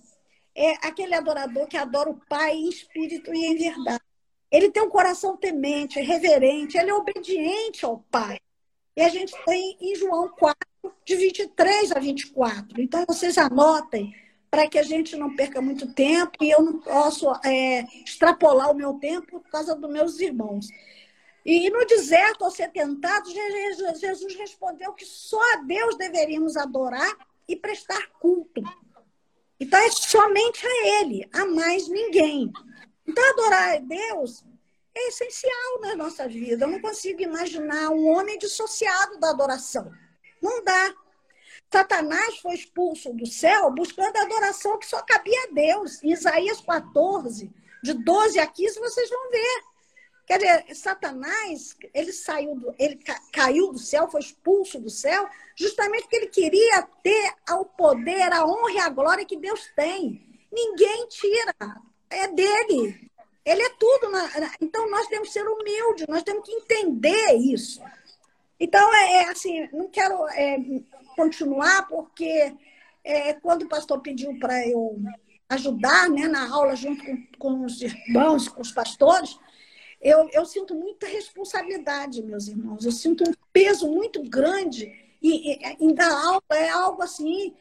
Speaker 4: é aquele adorador que adora o Pai em espírito e em verdade. Ele tem um coração temente, reverente, ele é obediente ao Pai. E a gente tem em João 4, de 23 a 24. Então, vocês anotem para que a gente não perca muito tempo e eu não posso é, extrapolar o meu tempo por causa dos meus irmãos. E no deserto, ao ser tentado, Jesus respondeu que só a Deus deveríamos adorar e prestar culto. Então é somente a Ele, a mais ninguém. Então adorar a Deus é essencial na nossa vida. Eu não consigo imaginar um homem dissociado da adoração. Não dá. Satanás foi expulso do céu buscando a adoração que só cabia a Deus. Em Isaías 14, de 12 a 15, vocês vão ver. Quer dizer, Satanás, ele saiu, do, ele caiu do céu, foi expulso do céu, justamente porque ele queria ter o poder, a honra e a glória que Deus tem. Ninguém tira, é dele. Ele é tudo. Na, então nós temos que ser humildes, nós temos que entender isso. Então, é, é assim, não quero é, continuar, porque é, quando o pastor pediu para eu ajudar né, na aula junto com, com os irmãos, com os pastores, eu, eu sinto muita responsabilidade, meus irmãos. Eu sinto um peso muito grande. E, e, e dar aula é algo assim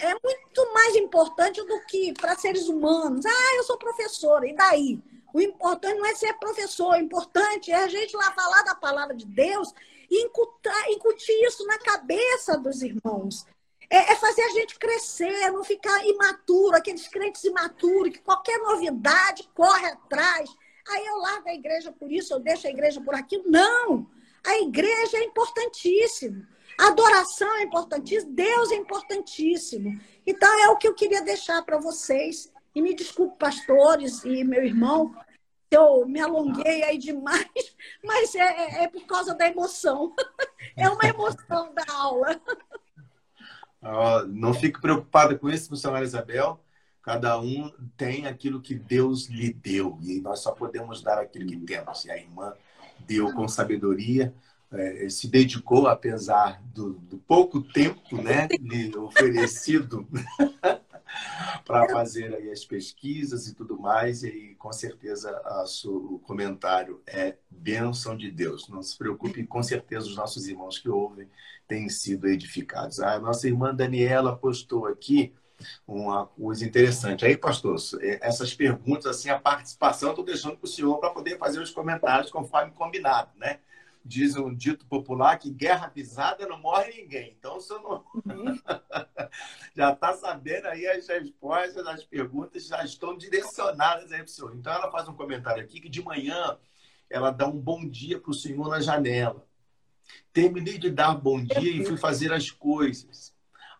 Speaker 4: é muito mais importante do que para seres humanos. Ah, eu sou professora, e daí? O importante não é ser professor, o importante é a gente lá falar da palavra de Deus e incutar, incutir isso na cabeça dos irmãos. É, é, fazer a gente crescer, não ficar imaturo, aqueles crentes imaturos, que qualquer novidade corre atrás, Aí eu largo a igreja por isso, eu deixo a igreja por aquilo. Não! A igreja é importantíssimo. Adoração é importantíssima, Deus é importantíssimo. Então é o que eu queria deixar para vocês. E me desculpe, pastores e meu irmão, eu me alonguei aí demais, mas é, é, é por causa da emoção. É uma emoção da aula.
Speaker 1: Não fique preocupada com isso, missionária Isabel. Cada um tem aquilo que Deus lhe deu e nós só podemos dar aquilo que temos. E a irmã deu com sabedoria, é, se dedicou, apesar do, do pouco tempo né, lhe oferecido para fazer aí as pesquisas e tudo mais. E com certeza a sua, o comentário é bênção de Deus. Não se preocupe, com certeza os nossos irmãos que ouvem têm sido edificados. A nossa irmã Daniela postou aqui uma coisa interessante. Aí, pastor, é, essas perguntas, assim, a participação, estou deixando para o senhor para poder fazer os comentários conforme combinado, né? Diz um dito popular que guerra pisada não morre ninguém. Então, o senhor não... Uhum. já está sabendo aí as respostas, as perguntas já estão direcionadas aí para o senhor. Então, ela faz um comentário aqui que de manhã ela dá um bom dia para o senhor na janela. Terminei de dar bom dia e fui fazer as coisas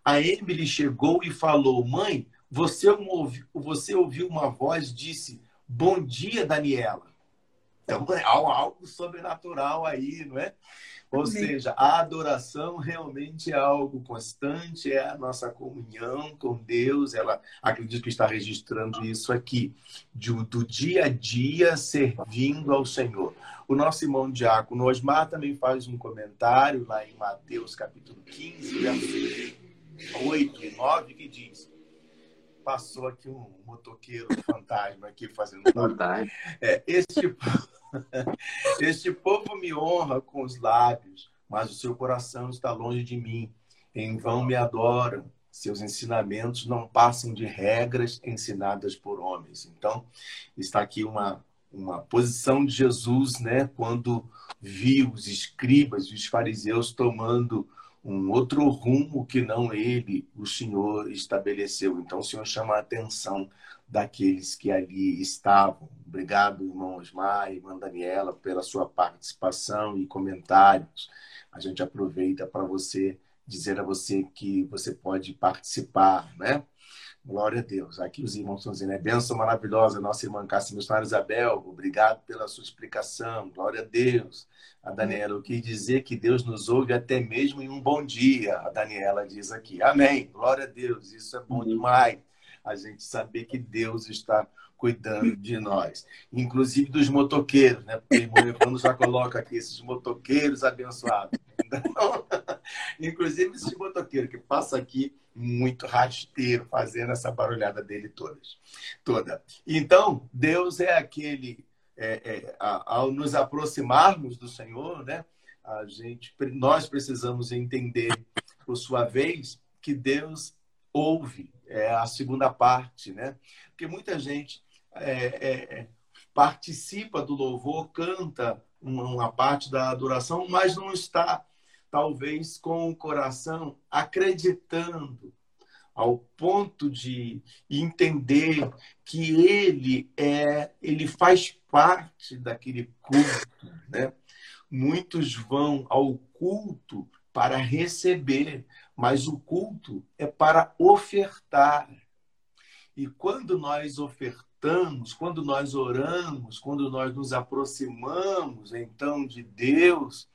Speaker 1: a Emily chegou e falou: Mãe, você ouviu, você ouviu uma voz, disse: Bom dia, Daniela. Então é algo sobrenatural aí, não é? Ou seja, a adoração realmente é algo constante, é a nossa comunhão com Deus. Ela acredito que está registrando isso aqui, de, do dia a dia servindo ao Senhor. O nosso irmão Diácono Osmar também faz um comentário lá em Mateus capítulo 15, versículo 8 e 9 que diz: Passou aqui um motoqueiro fantasma aqui fazendo fantasma. É, este, este povo me honra com os lábios, mas o seu coração está longe de mim. Em vão me adoram. Seus ensinamentos não passam de regras ensinadas por homens. Então, está aqui uma uma posição de Jesus, né, quando viu os escribas e os fariseus tomando um outro rumo que não ele, o Senhor, estabeleceu. Então, o Senhor chama a atenção daqueles que ali estavam. Obrigado, irmão Osmar irmã Daniela, pela sua participação e comentários. A gente aproveita para você dizer a você que você pode participar, né? Glória a Deus. Aqui os irmãos estão dizendo, é bênção maravilhosa, nossa irmã Cássia Missionária Isabel, obrigado pela sua explicação, glória a Deus. A Daniela, eu quis dizer que Deus nos ouve até mesmo em um bom dia, a Daniela diz aqui. Amém, glória a Deus, isso é bom demais. A gente saber que Deus está cuidando de nós, inclusive dos motoqueiros, né? Porque o irmão Evandro já coloca aqui esses motoqueiros abençoados. Então, inclusive esses motoqueiros que passam aqui muito rasteiro fazendo essa barulhada dele todas, toda. Então, Deus é aquele, é, é, ao nos aproximarmos do Senhor, né, a gente, nós precisamos entender, por sua vez, que Deus ouve, é a segunda parte, né? Porque muita gente é, é, participa do louvor, canta uma parte da adoração, mas não está talvez com o coração acreditando ao ponto de entender que ele é, ele faz parte daquele culto, né? Muitos vão ao culto para receber, mas o culto é para ofertar. E quando nós ofertamos, quando nós oramos, quando nós nos aproximamos então de Deus,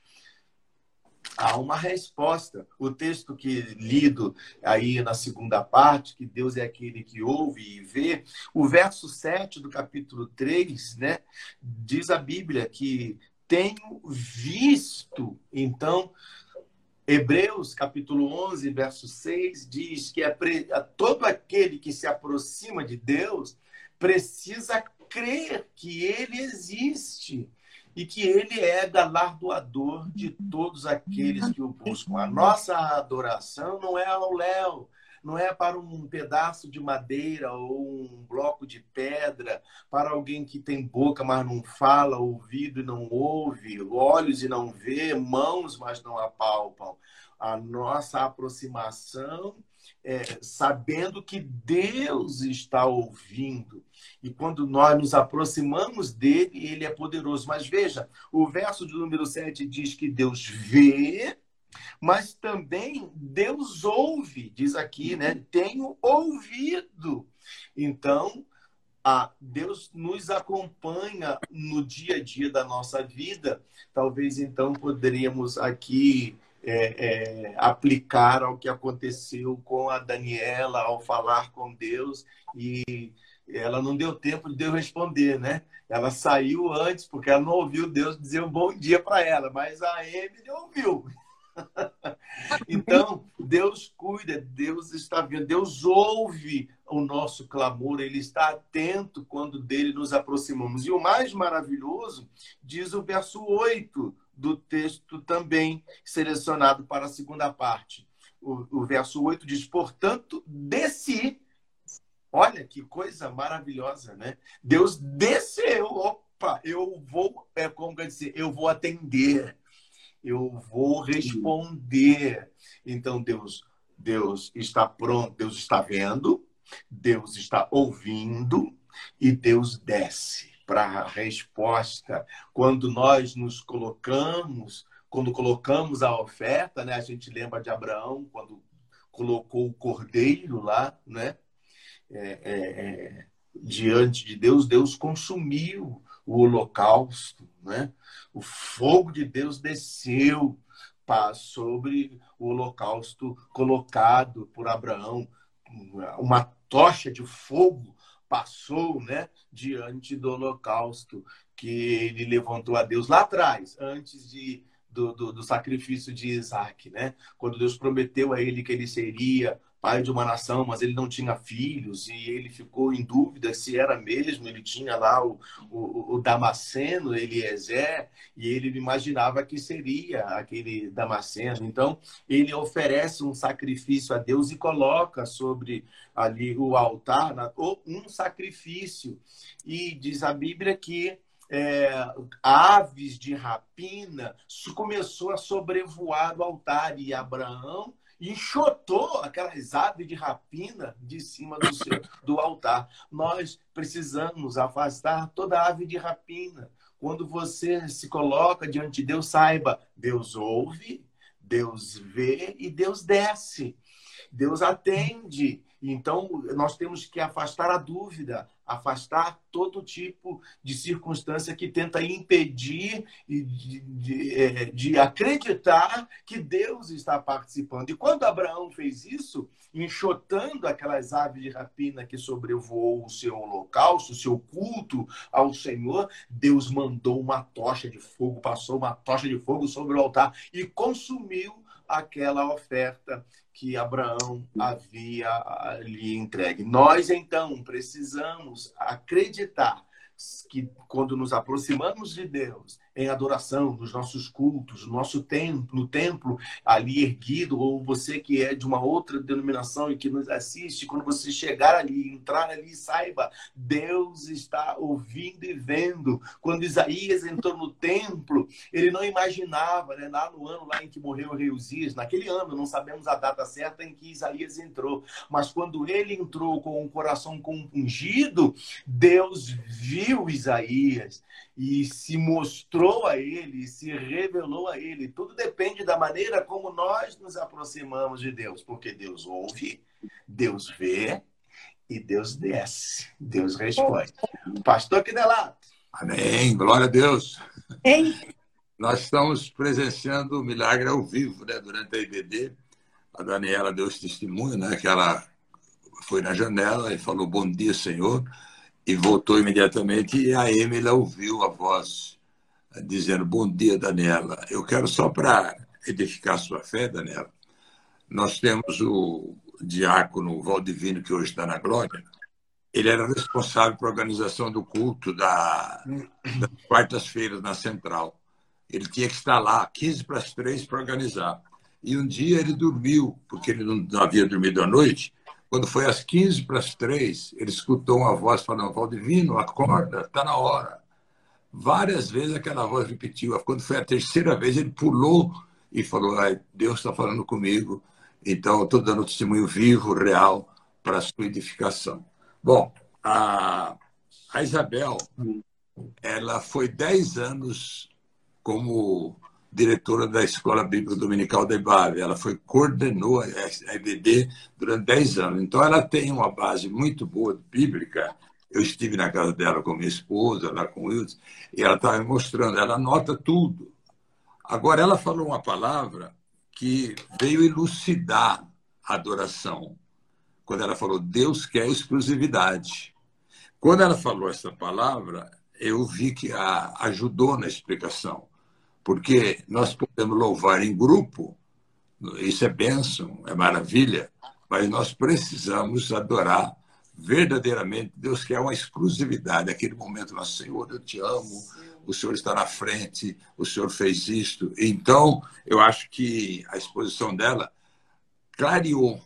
Speaker 1: há uma resposta. O texto que lido aí na segunda parte, que Deus é aquele que ouve e vê, o verso 7 do capítulo 3, né, diz a Bíblia que tenho visto, então, Hebreus capítulo 11, verso 6 diz que é todo aquele que se aproxima de Deus precisa crer que ele existe e que ele é galardoador de todos aqueles que o buscam. A nossa adoração não é ao léu, não é para um pedaço de madeira ou um bloco de pedra, para alguém que tem boca, mas não fala, ouvido e não ouve, olhos e não vê, mãos, mas não apalpam. A nossa aproximação é, sabendo que Deus está ouvindo. E quando nós nos aproximamos dele, ele é poderoso. Mas veja, o verso de número 7 diz que Deus vê, mas também Deus ouve, diz aqui, né? Tenho ouvido. Então, a Deus nos acompanha no dia a dia da nossa vida. Talvez então poderíamos aqui é, é, aplicar ao que aconteceu com a Daniela ao falar com Deus e ela não deu tempo de Deus responder, né? Ela saiu antes porque ela não ouviu Deus dizer um bom dia para ela, mas a Emily ouviu. então, Deus cuida, Deus está vendo, Deus ouve o nosso clamor, Ele está atento quando dele nos aproximamos. E o mais maravilhoso, diz o verso 8 do texto também selecionado para a segunda parte. O, o verso 8 diz: Portanto, desci. Olha que coisa maravilhosa, né? Deus desceu. Opa, eu vou, é como eu dizer, eu vou atender, eu vou responder. Então, Deus, Deus está pronto, Deus está vendo, Deus está ouvindo e Deus desce para a resposta. Quando nós nos colocamos, quando colocamos a oferta, né? A gente lembra de Abraão quando colocou o cordeiro lá, né? É, é, é, diante de Deus, Deus consumiu o holocausto, né? O fogo de Deus desceu sobre o holocausto colocado por Abraão, uma tocha de fogo passou, né, diante do holocausto que ele levantou a Deus lá atrás, antes de do, do, do, sacrifício de Isaac, né? Quando Deus prometeu a ele que ele seria pai de uma nação, mas ele não tinha filhos e ele ficou em dúvida se era mesmo. Ele tinha lá o, o, o Damasceno, Eliezer, e ele imaginava que seria aquele Damasceno. Então, ele oferece um sacrifício a Deus e coloca sobre ali o altar um sacrifício. E diz a Bíblia que é, aves de rapina começou a sobrevoar do altar e Abraão enxotou aquelas aves de rapina de cima do, seu, do altar. Nós precisamos afastar toda ave de rapina. Quando você se coloca diante de Deus, saiba, Deus ouve, Deus vê e Deus desce. Deus atende. Então, nós temos que afastar a dúvida, afastar todo tipo de circunstância que tenta impedir de, de, é, de, acreditar que Deus está participando. E quando Abraão fez isso, enxotando aquelas aves de rapina que sobrevoou o seu holocausto, o seu culto ao Senhor, Deus mandou uma tocha de fogo, passou uma tocha de fogo sobre o altar e consumiu aquela oferta que Abraão havia lhe entregue. Nós, então, precisamos acreditar que quando nos aproximamos de Deus em adoração, nos nossos cultos, no nosso templo, no templo ali erguido, ou você que é de uma outra denominação e que nos assiste, quando você chegar ali, entrar ali, saiba, Deus está ouvindo e vendo. Quando Isaías entrou no templo, ele não imaginava, né, lá no ano lá em que morreu o rei Uzias, naquele ano, não sabemos a data certa em que Isaías entrou, mas quando ele entrou com o coração compungido, Deus viu Isaías e se mostrou a ele, se revelou a ele. Tudo depende da maneira como nós nos aproximamos de Deus, porque Deus ouve, Deus vê e Deus desce, Deus responde. Pastor Quinelato.
Speaker 2: Amém, glória a Deus. Hein? Nós estamos presenciando o milagre ao vivo, né? Durante a IBD, a Daniela deu esse testemunho, né? Que ela foi na janela e falou: Bom dia, Senhor e voltou imediatamente e a Emily ouviu a voz dizendo bom dia, Daniela. Eu quero só para edificar sua fé, Daniela. Nós temos o diácono Valdivino, que hoje está na Glória. Ele era responsável pela organização do culto da, das quartas-feiras na Central. Ele tinha que estar lá 15 para as 3 para organizar. E um dia ele dormiu, porque ele não havia dormido à noite, quando foi às 15 para as 3, ele escutou uma voz falando: Valdivino, acorda, está na hora. Várias vezes aquela voz repetiu. Quando foi a terceira vez, ele pulou e falou: Deus está falando comigo. Então, estou dando testemunho vivo, real, para a sua edificação. Bom, a, a Isabel, ela foi 10 anos como diretora da Escola Bíblica Dominical da IBAV. Ela foi coordenou a EBD durante 10 anos. Então, ela tem uma base muito boa bíblica. Eu estive na casa dela com minha esposa, lá com o Wilson, e ela estava me mostrando, ela anota tudo. Agora, ela falou uma palavra que veio elucidar a adoração. Quando ela falou, Deus quer exclusividade. Quando ela falou essa palavra, eu vi que a ajudou na explicação porque nós podemos louvar em grupo, isso é bênção, é maravilha, mas nós precisamos adorar verdadeiramente. Deus quer uma exclusividade, aquele momento, nosso Senhor, eu te amo, o Senhor está na frente, o Senhor fez isto. Então, eu acho que a exposição dela clareou.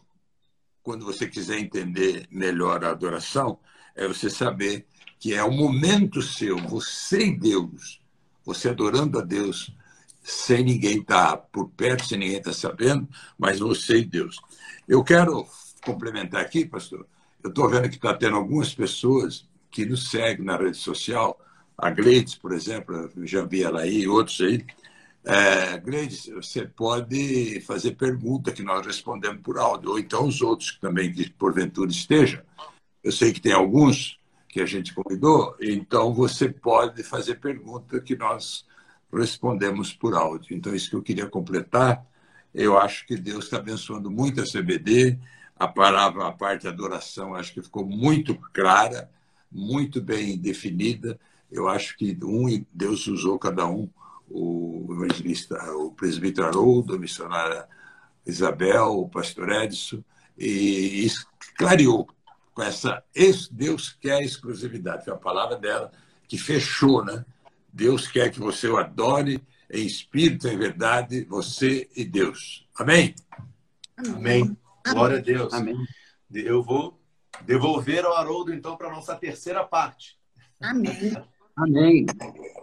Speaker 2: Quando você quiser entender melhor a adoração, é você saber que é o momento seu, você e Deus, você adorando a Deus sem ninguém estar tá por perto, sem ninguém estar tá sabendo, mas você e Deus. Eu quero complementar aqui, pastor. Eu estou vendo que está tendo algumas pessoas que nos seguem na rede social, a Gleides, por exemplo, já vi ela aí, outros aí. É, Gleides, você pode fazer pergunta que nós respondemos por áudio, ou então os outros também que porventura estejam. Eu sei que tem alguns que a gente convidou, então você pode fazer pergunta que nós respondemos por áudio. Então, isso que eu queria completar. Eu acho que Deus está abençoando muito a CBD. A palavra, a parte de adoração, acho que ficou muito clara, muito bem definida. Eu acho que um, Deus usou cada um, o o presbítero Haroldo, a missionária Isabel, o pastor Edson, e isso clareou com essa Deus quer exclusividade, foi a palavra dela que fechou, né? Deus quer que você o adore em espírito, em verdade, você e Deus. Amém?
Speaker 1: Amém. Glória a Deus. Amém. Eu vou devolver ao Haroldo, então, para a nossa terceira parte.
Speaker 4: Amém.
Speaker 3: Amém.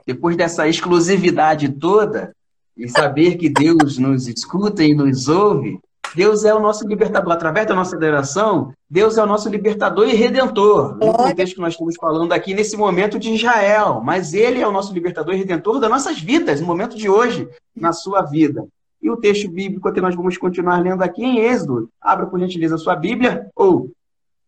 Speaker 3: Depois dessa exclusividade toda, e saber que Deus nos escuta e nos ouve, Deus é o nosso libertador. Através da nossa adoração, Deus é o nosso libertador e redentor. No contexto que nós estamos falando aqui nesse momento de Israel. Mas Ele é o nosso libertador e redentor das nossas vidas, no momento de hoje, na sua vida. E o texto bíblico que nós vamos continuar lendo aqui em Êxodo. Abra, por gentileza, a sua Bíblia, ou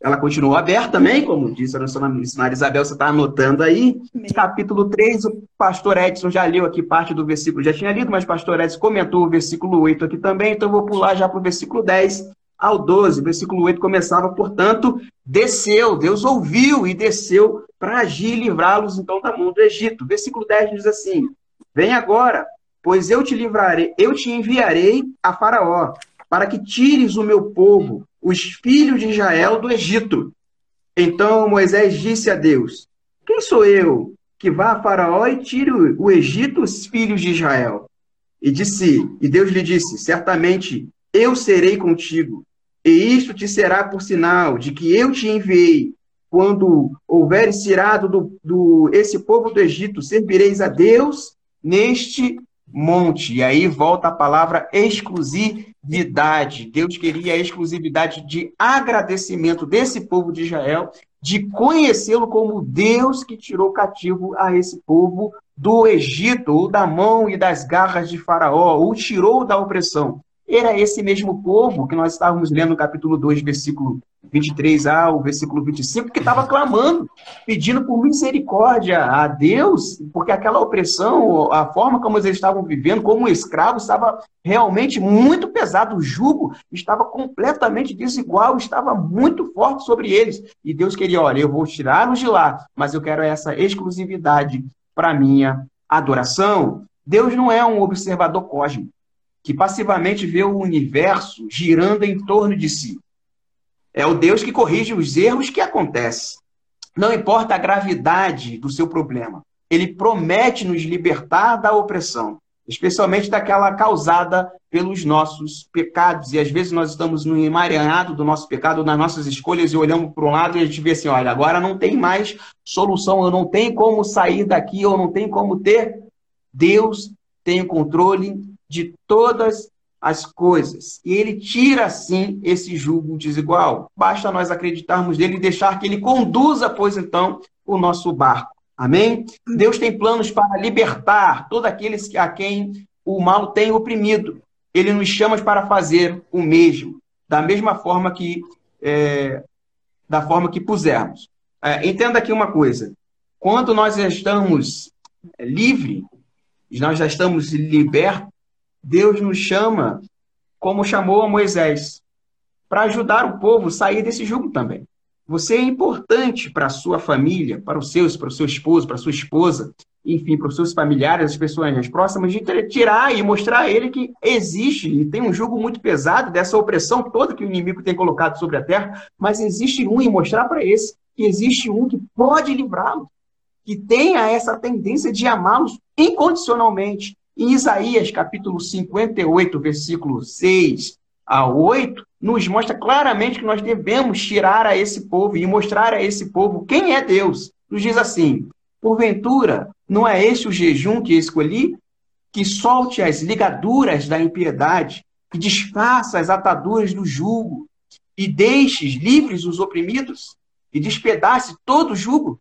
Speaker 3: ela continuou aberta também, como disse a nossa missionária Isabel, você está anotando aí. Capítulo 3, o pastor Edson já leu aqui parte do versículo, já tinha lido, mas o pastor Edson comentou o versículo 8 aqui também, então eu vou pular já para o versículo 10 ao 12. O versículo 8 começava, portanto, desceu, Deus ouviu e desceu para agir e livrá-los então da mão do Egito. O versículo 10 diz assim: Vem agora, pois eu te livrarei, eu te enviarei a Faraó, para que tires o meu povo os filhos de Israel do Egito. Então Moisés disse a Deus: Quem sou eu que vá a Faraó e tire o Egito os filhos de Israel? E disse, e Deus lhe disse: Certamente eu serei contigo, e isto te será por sinal de que eu te enviei. Quando houveres tirado do, do esse povo do Egito, servireis a Deus neste monte. E aí volta a palavra exclusividade. Deus queria a exclusividade de agradecimento desse povo de Israel, de conhecê-lo como Deus que tirou cativo a esse povo do Egito, ou da mão e das garras de Faraó, ou tirou da opressão. Era esse mesmo povo que nós estávamos lendo no capítulo 2, versículo 23a ao versículo 25, que estava clamando, pedindo por misericórdia a Deus, porque aquela opressão, a forma como eles estavam vivendo, como escravos, estava realmente muito pesado. O jugo estava completamente desigual, estava muito forte sobre eles. E Deus queria, olha, eu vou tirá-los de lá, mas eu quero essa exclusividade para minha adoração. Deus não é um observador cósmico que passivamente vê o universo girando em torno de si. É o Deus que corrige os erros que acontecem. Não importa a gravidade do seu problema, ele promete nos libertar da opressão, especialmente daquela causada pelos nossos pecados. E às vezes nós estamos no emaranhado do nosso pecado, nas nossas escolhas, e olhamos para um lado e a gente vê assim: olha, agora não tem mais solução, eu não tenho como sair daqui, eu não tenho como ter. Deus tem o controle de todas as coisas. E ele tira, assim, esse jugo desigual. Basta nós acreditarmos nele e deixar que ele conduza, pois então, o nosso barco. Amém? Deus tem planos para libertar todos aqueles a quem o mal tem oprimido. Ele nos chama para fazer o mesmo, da mesma forma que é, da forma que pusermos. É, entenda aqui uma coisa: quando nós estamos livres, nós já estamos libertos Deus nos chama, como chamou a Moisés, para ajudar o povo a sair desse jugo também. Você é importante para a sua família, para os seus, para o seu esposo, para a sua esposa, enfim, para os seus familiares, as pessoas mais próximas, de tirar e mostrar a ele que existe e tem um jugo muito pesado dessa opressão toda que o inimigo tem colocado sobre a terra, mas existe um e mostrar para esse que existe um que pode livrá-lo, que tenha essa tendência de amá-los incondicionalmente, em Isaías, capítulo 58, versículo 6 a 8, nos mostra claramente que nós devemos tirar a esse povo e mostrar a esse povo quem é Deus. Nos diz assim: Porventura, não é este o jejum que escolhi? Que solte as ligaduras da impiedade, que desfaça as ataduras do jugo, e deixes livres os oprimidos, e despedace todo o jugo?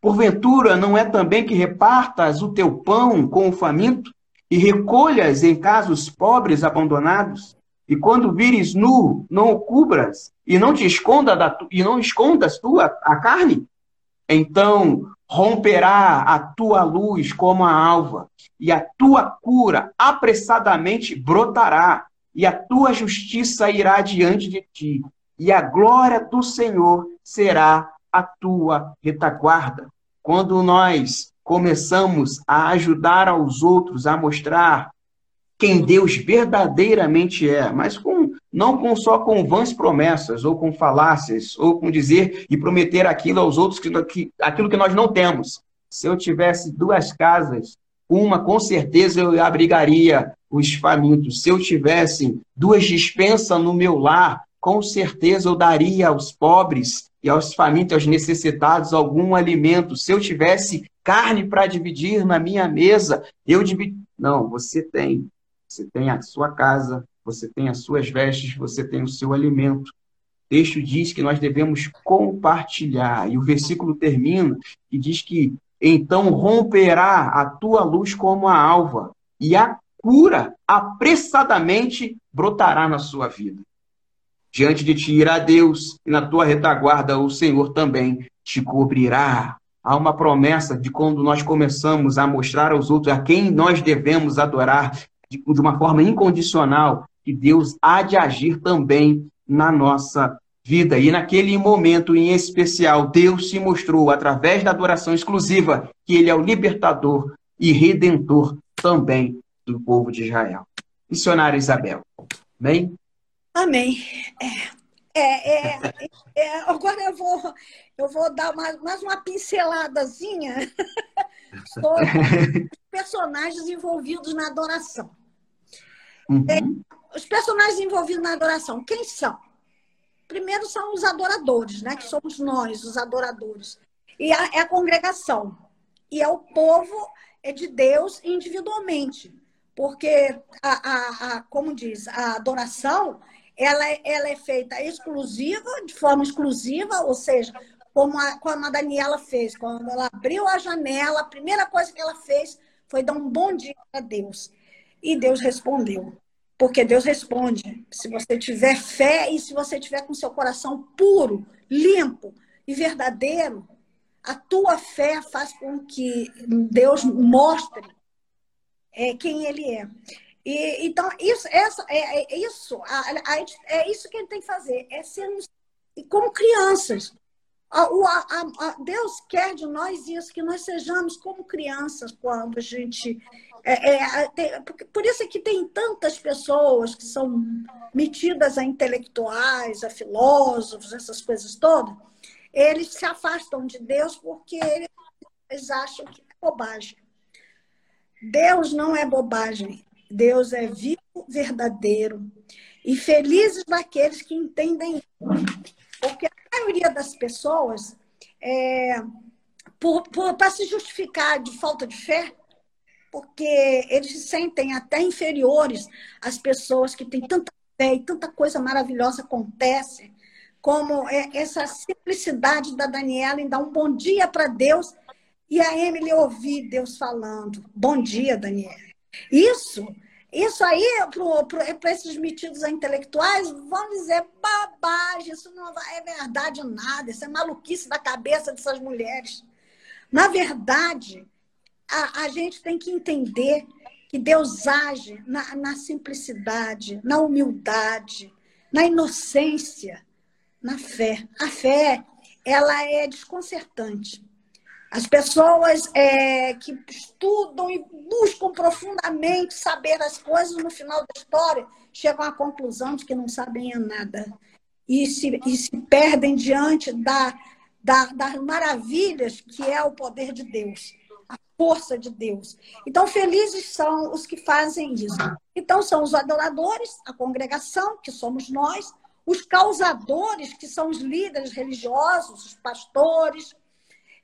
Speaker 3: Porventura, não é também que repartas o teu pão com o faminto, e recolhas em casos pobres abandonados, e quando vires nu, não o cubras, e não te esconda da tu, e não escondas tua a carne, então romperá a tua luz como a alva, e a tua cura apressadamente brotará, e a tua justiça irá diante de ti, e a glória do Senhor será a tua retaguarda. Quando nós começamos a ajudar aos outros a mostrar quem Deus verdadeiramente é, mas com, não com só com vãs promessas, ou com falácias, ou com dizer e prometer aquilo aos outros, que, que, aquilo que nós não temos. Se eu tivesse duas casas, uma com certeza eu abrigaria os famintos. Se eu tivesse duas dispensas no meu lar, com certeza eu daria aos pobres e aos famintos, aos necessitados, algum alimento. Se eu tivesse carne para dividir na minha mesa. Eu divido. Não, você tem. Você tem a sua casa, você tem as suas vestes, você tem o seu alimento. O texto diz que nós devemos compartilhar. E o versículo termina e diz que então romperá a tua luz como a alva, e a cura apressadamente brotará na sua vida. Diante de ti irá Deus, e na tua retaguarda o Senhor também te cobrirá. Há uma promessa de quando nós começamos a mostrar aos outros a quem nós devemos adorar de, de uma forma incondicional, que Deus há de agir também na nossa vida. E naquele momento em especial, Deus se mostrou através da adoração exclusiva que Ele é o libertador e redentor também do povo de Israel. Missionária Isabel. Amém?
Speaker 4: Amém. É, é, é, é, agora eu vou, eu vou dar mais, mais uma pinceladazinha sobre os personagens envolvidos na adoração. Uhum. É, os personagens envolvidos na adoração, quem são? Primeiro são os adoradores, né? Que somos nós, os adoradores. E a, é a congregação. E é o povo é de Deus individualmente. Porque, a, a, a, como diz, a adoração ela, ela é feita exclusiva, de forma exclusiva, ou seja, como a, como a Daniela fez. Quando ela abriu a janela, a primeira coisa que ela fez foi dar um bom dia para Deus. E Deus respondeu. Porque Deus responde. Se você tiver fé e se você tiver com seu coração puro, limpo e verdadeiro, a tua fé faz com que Deus mostre é, quem Ele é. E, então, isso, essa, é, é isso, a, a, é isso que tem que fazer, é sermos como crianças. A, Deus quer de nós isso, que nós sejamos como crianças quando a gente é, é, tem, por isso é que tem tantas pessoas que são metidas a intelectuais, a filósofos, essas coisas todas. Eles se afastam de Deus porque eles acham que é bobagem. Deus não é bobagem. Deus é vivo, verdadeiro. E felizes daqueles que entendem Porque a maioria das pessoas, é, para se justificar de falta de fé, porque eles se sentem até inferiores às pessoas que têm tanta fé e tanta coisa maravilhosa acontece, como é essa simplicidade da Daniela em dar um bom dia para Deus e a Emily ouvir Deus falando: Bom dia, Daniela. Isso, isso aí, para esses metidos intelectuais, vão dizer babagem, isso não é verdade nada, isso é maluquice da cabeça dessas mulheres. Na verdade, a, a gente tem que entender que Deus age na, na simplicidade, na humildade, na inocência, na fé. A fé, ela é desconcertante. As pessoas é, que estudam e buscam profundamente saber as coisas, no final da história, chegam à conclusão de que não sabem nada. E se, e se perdem diante da, da, das maravilhas que é o poder de Deus força de Deus. Então, felizes são os que fazem isso. Então, são os adoradores, a congregação, que somos nós, os causadores, que são os líderes religiosos, os pastores,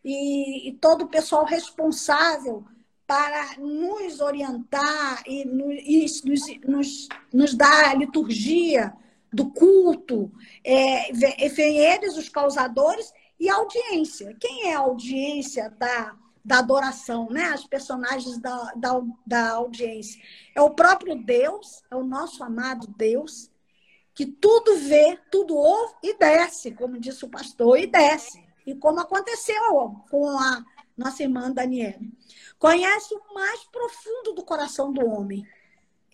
Speaker 4: e, e todo o pessoal responsável para nos orientar e, no, e nos, nos, nos, dar a liturgia do culto. É, eles, os causadores, e a audiência. Quem é a audiência da da adoração, né? As personagens da, da, da audiência. É o próprio Deus, é o nosso amado Deus, que tudo vê, tudo ouve e desce, como disse o pastor, e desce. E como aconteceu com a nossa irmã Daniela. Conhece o mais profundo do coração do homem.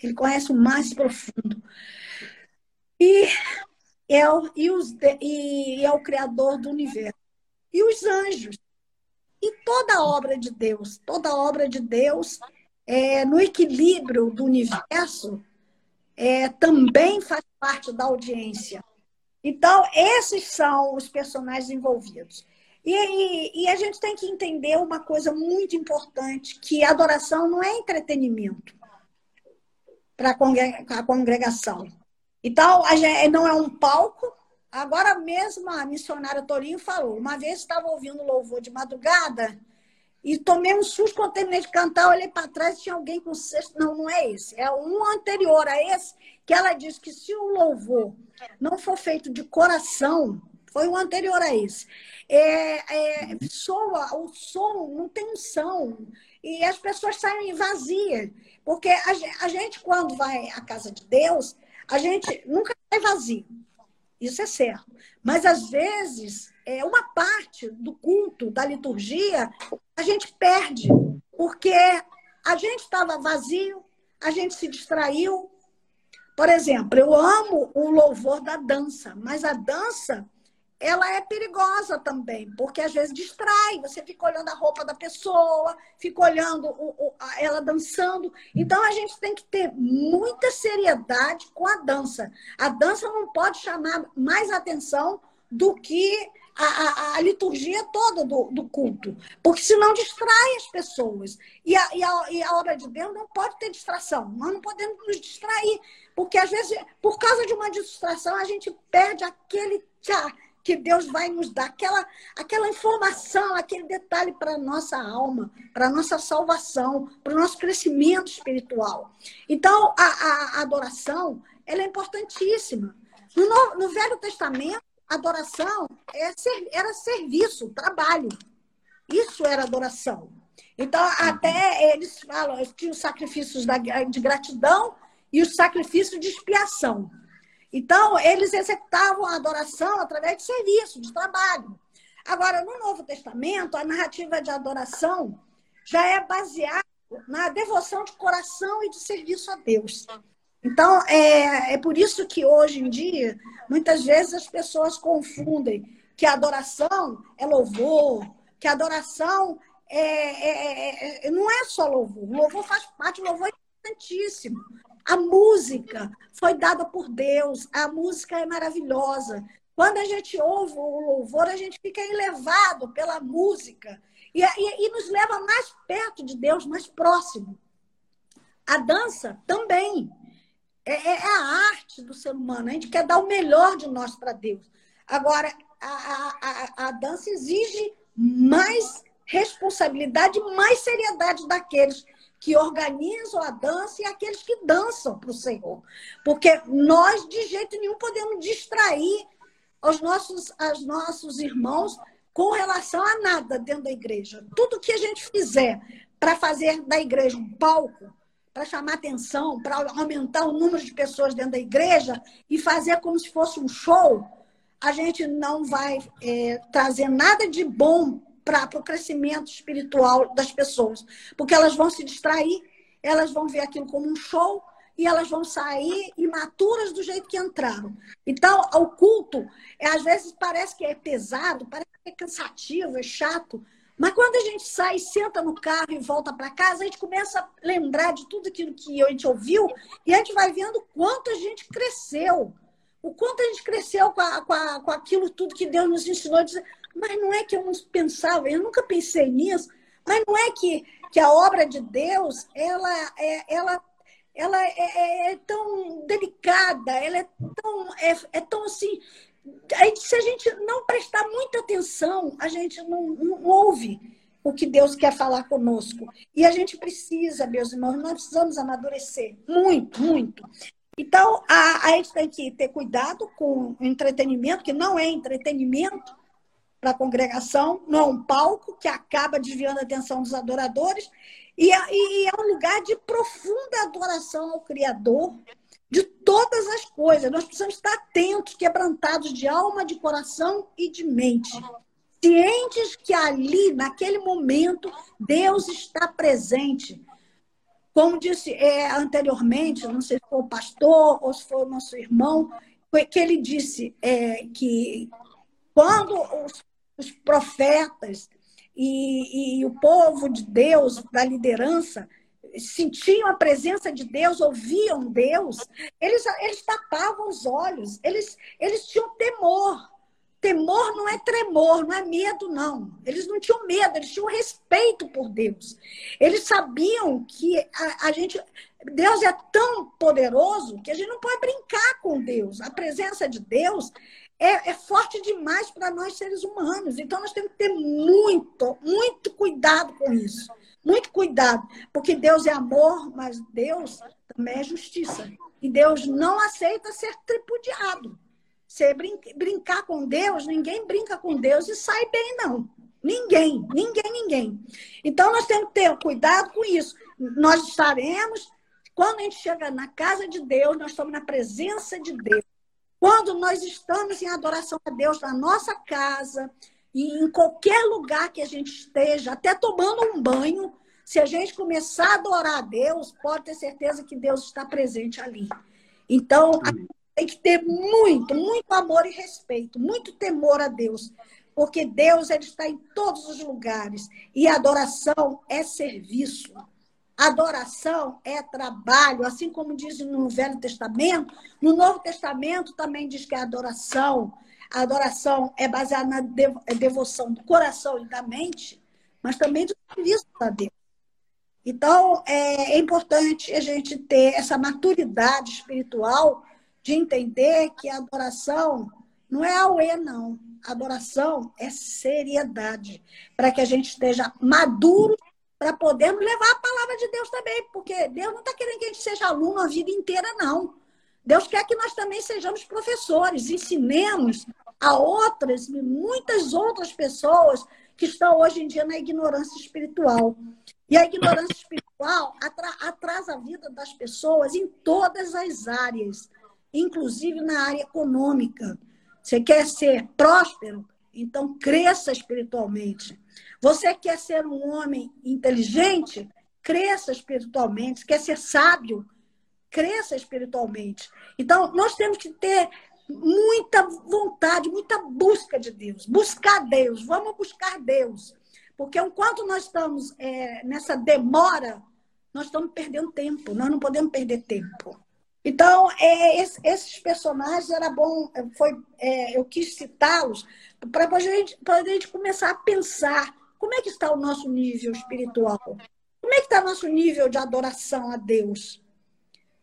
Speaker 4: Ele conhece o mais profundo. E é o, e os, e é o Criador do universo. E os anjos, e toda obra de Deus, toda obra de Deus, é, no equilíbrio do universo, é, também faz parte da audiência. Então, esses são os personagens envolvidos. E, e, e, a gente tem que entender uma coisa muito importante, que adoração não é entretenimento para a congregação. Então, a gente, não é um palco, Agora mesmo a missionária Torinho falou, uma vez estava ouvindo louvor de madrugada e tomei um susto quando terminei de cantar, olhei para trás e tinha alguém com cesto. Não, não é esse. É um anterior a esse, que ela diz que se o louvor não for feito de coração, foi o anterior a esse. É, é, soa, o som não tem unção. E as pessoas saem vazias. Porque a, a gente, quando vai à casa de Deus, a gente nunca sai vazio. Isso é certo. Mas, às vezes, é uma parte do culto, da liturgia, a gente perde, porque a gente estava vazio, a gente se distraiu. Por exemplo, eu amo o louvor da dança, mas a dança ela é perigosa também, porque às vezes distrai, você fica olhando a roupa da pessoa, fica olhando o, o, ela dançando. Então a gente tem que ter muita seriedade com a dança. A dança não pode chamar mais atenção do que a, a, a liturgia toda do, do, culto, porque senão distrai as pessoas. E a, e, e a obra de Deus não pode ter distração, nós não podemos nos distrair, porque às vezes, por causa de uma distração, a gente perde aquele tchá que Deus vai nos dar, aquela, aquela informação, aquele detalhe para a nossa alma, para a nossa salvação, para o nosso crescimento espiritual. Então, a, a adoração ela é importantíssima. No, no Velho Testamento, adoração é era serviço, trabalho. Isso era adoração. Então, até eles falam, tinha os sacrifícios de gratidão e os sacrifícios de expiação. Então, eles executavam a adoração através de serviço, de trabalho. Agora, no Novo Testamento, a narrativa de adoração já é baseada na devoção de coração e de serviço a Deus. Então, é, é por isso que hoje em dia, muitas vezes as pessoas confundem que a adoração é louvor, que a adoração é, é, é, não é só louvor. O louvor faz parte, o louvor é importantíssimo. A música foi dada por Deus, a música é maravilhosa. Quando a gente ouve o louvor, a gente fica elevado pela música e, e, e nos leva mais perto de Deus, mais próximo. A dança também. É, é, é, a arte do ser humano. A gente quer dar o melhor de nós para Deus. Agora, a, a, a dança exige mais responsabilidade, mais seriedade daqueles que organizam a dança e aqueles que dançam para o Senhor. Porque nós, de jeito nenhum, podemos distrair os nossos, os nossos irmãos com relação a nada dentro da igreja. Tudo que a gente fizer para fazer da igreja um palco, para chamar atenção, para aumentar o número de pessoas dentro da igreja e fazer como se fosse um show, a gente não vai é, trazer nada de bom para o crescimento espiritual das pessoas, porque elas vão se distrair, elas vão ver aquilo como um show e elas vão sair imaturas do jeito que entraram. Então, o culto, às vezes parece que é pesado, parece que é cansativo, é chato, mas quando a gente sai, senta no carro e volta para casa, a gente começa a lembrar de tudo aquilo que a gente ouviu e a gente vai vendo quanto a gente cresceu. O quanto a gente cresceu com, a, com, a, com aquilo tudo que Deus nos ensinou. Dizer, mas não é que eu não pensava, eu nunca pensei nisso, mas não é que, que a obra de Deus ela é, ela, ela é, é, é tão delicada, ela é tão, é, é tão assim se a gente não prestar muita atenção, a gente não, não ouve o que Deus quer falar conosco. E a gente precisa, meus irmãos, nós precisamos amadurecer muito, muito. Então, a, a gente tem que ter cuidado com o entretenimento, que não é entretenimento para a congregação, não é um palco que acaba desviando a atenção dos adoradores, e, é, e é um lugar de profunda adoração ao Criador, de todas as coisas. Nós precisamos estar atentos, quebrantados de alma, de coração e de mente. Cientes que ali, naquele momento, Deus está presente. Como disse é, anteriormente, não sei se foi o pastor ou se foi o nosso irmão, que ele disse é, que quando os, os profetas e, e, o povo de Deus, da liderança, sentiam a presença de Deus, ouviam Deus, eles, eles tapavam os olhos, eles, eles tinham temor. Temor não é tremor, não é medo, não. Eles não tinham medo, eles tinham respeito por Deus. Eles sabiam que a, a gente. Deus é tão poderoso que a gente não pode brincar com Deus. A presença de Deus é, é forte demais para nós seres humanos. Então, nós temos que ter muito, muito cuidado com isso. Muito cuidado, porque Deus é amor, mas Deus também é justiça. E Deus não aceita ser tripudiado. Você brincar com Deus, ninguém brinca com Deus e sai bem, não. Ninguém, ninguém, ninguém. Então, nós temos que ter cuidado com isso. Nós estaremos, quando a gente chega na casa de Deus, nós estamos na presença de Deus. Quando nós estamos em adoração a Deus na nossa casa, e em qualquer lugar que a gente esteja, até tomando um banho, se a gente começar a adorar a Deus, pode ter certeza que Deus está presente ali. Então, tem que ter muito, muito amor e respeito, muito temor a Deus, porque Deus ele está em todos os lugares e adoração é serviço. Adoração é trabalho, assim como diz no Velho Testamento, no Novo Testamento também diz que a adoração, a adoração é baseada na é devoção do coração e da mente, mas também do serviço a Deus. Então, é, é importante a gente ter essa maturidade espiritual de entender que a adoração não é auê, não. A adoração é seriedade, para que a gente esteja maduro para podermos levar a palavra de Deus também, porque Deus não está querendo que a gente seja aluno a vida inteira, não. Deus quer que nós também sejamos professores, ensinemos a outras, muitas outras pessoas que estão hoje em dia na ignorância espiritual. E a ignorância espiritual atrasa a vida das pessoas em todas as áreas, inclusive na área econômica. Você quer ser próspero? Então cresça espiritualmente. Você quer ser um homem inteligente? Cresça espiritualmente. Quer ser sábio? Cresça espiritualmente. Então, nós temos que ter muita vontade, muita busca de Deus. Buscar Deus. Vamos buscar Deus. Porque enquanto nós estamos é, nessa demora, nós estamos perdendo tempo. Nós não podemos perder tempo. Então, é, esses personagens era bom, foi, é, eu quis citá-los para a gente, gente começar a pensar como é que está o nosso nível espiritual? Como é que está o nosso nível de adoração a Deus?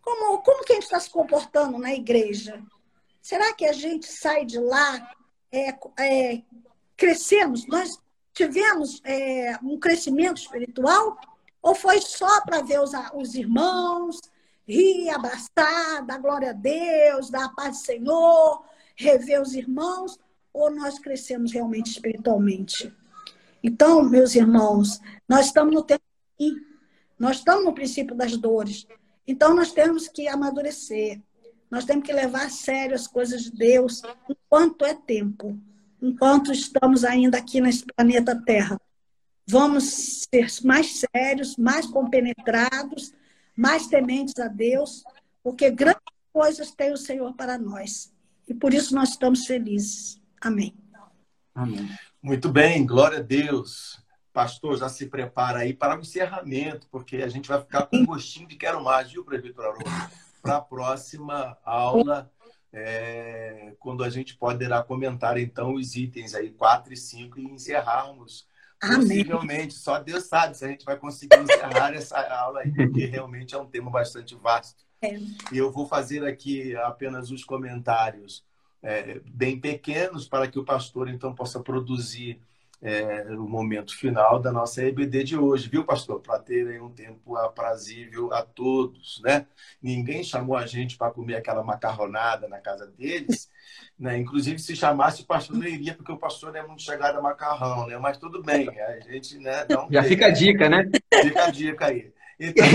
Speaker 4: Como, como que a gente está se comportando na igreja? Será que a gente sai de lá é, é, crescemos? Nós tivemos é, um crescimento espiritual? Ou foi só para ver os, os irmãos, rir, abraçar, dar glória a Deus, dar a paz do Senhor, rever os irmãos? Ou nós crescemos realmente espiritualmente? Então, meus irmãos, nós estamos no tempo nós estamos no princípio das dores. Então, nós temos que amadurecer. Nós temos que levar a sério as coisas de Deus enquanto é tempo, enquanto estamos ainda aqui nesse planeta Terra. Vamos ser mais sérios, mais compenetrados, mais tementes a Deus, porque grandes coisas tem o Senhor para nós. E por isso nós estamos felizes. Amém.
Speaker 1: Amém. Muito bem, glória a Deus. Pastor, já se prepara aí para o encerramento, porque a gente vai ficar com gostinho de quero mais, viu, prefeitura Haroldo? Para a próxima aula, é, quando a gente poderá comentar, então, os itens aí 4 e 5 e encerrarmos. Amém. Possivelmente, só Deus sabe se a gente vai conseguir encerrar essa aula aí, porque realmente é um tema bastante vasto. É. E eu vou fazer aqui apenas os comentários é, bem pequenos para que o pastor então possa produzir é, o momento final da nossa EBD de hoje, viu, pastor? Para ter um tempo aprazível a todos, né? Ninguém chamou a gente para comer aquela macarronada na casa deles, né? Inclusive, se chamasse, o pastor não iria, porque o pastor não é muito chegado a macarrão, né? Mas tudo bem, a gente, né?
Speaker 3: Já fica a dica, né?
Speaker 1: Fica a dica aí. Então...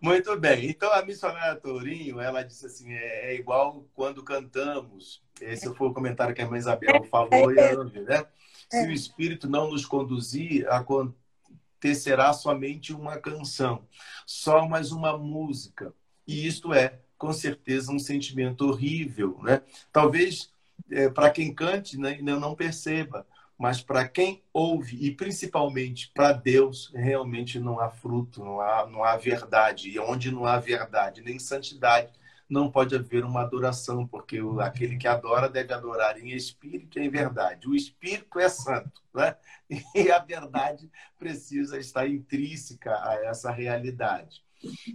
Speaker 1: Muito bem. Então, a missionária Tourinho, ela disse assim, é, é, igual quando cantamos. Esse foi o comentário que a irmã Isabel falou e né? Se o Espírito não nos conduzir, acontecerá somente uma canção, só mais uma música. E isto é, com certeza, um sentimento horrível, né? Talvez é, para quem cante né, não perceba, mas para quem ouve e principalmente para Deus, realmente não há fruto, não há, não há verdade. E onde não há verdade nem santidade, não pode haver uma adoração, porque aquele que adora deve adorar em espírito e em verdade. O espírito é santo, né? e a verdade precisa estar intrínseca a essa realidade.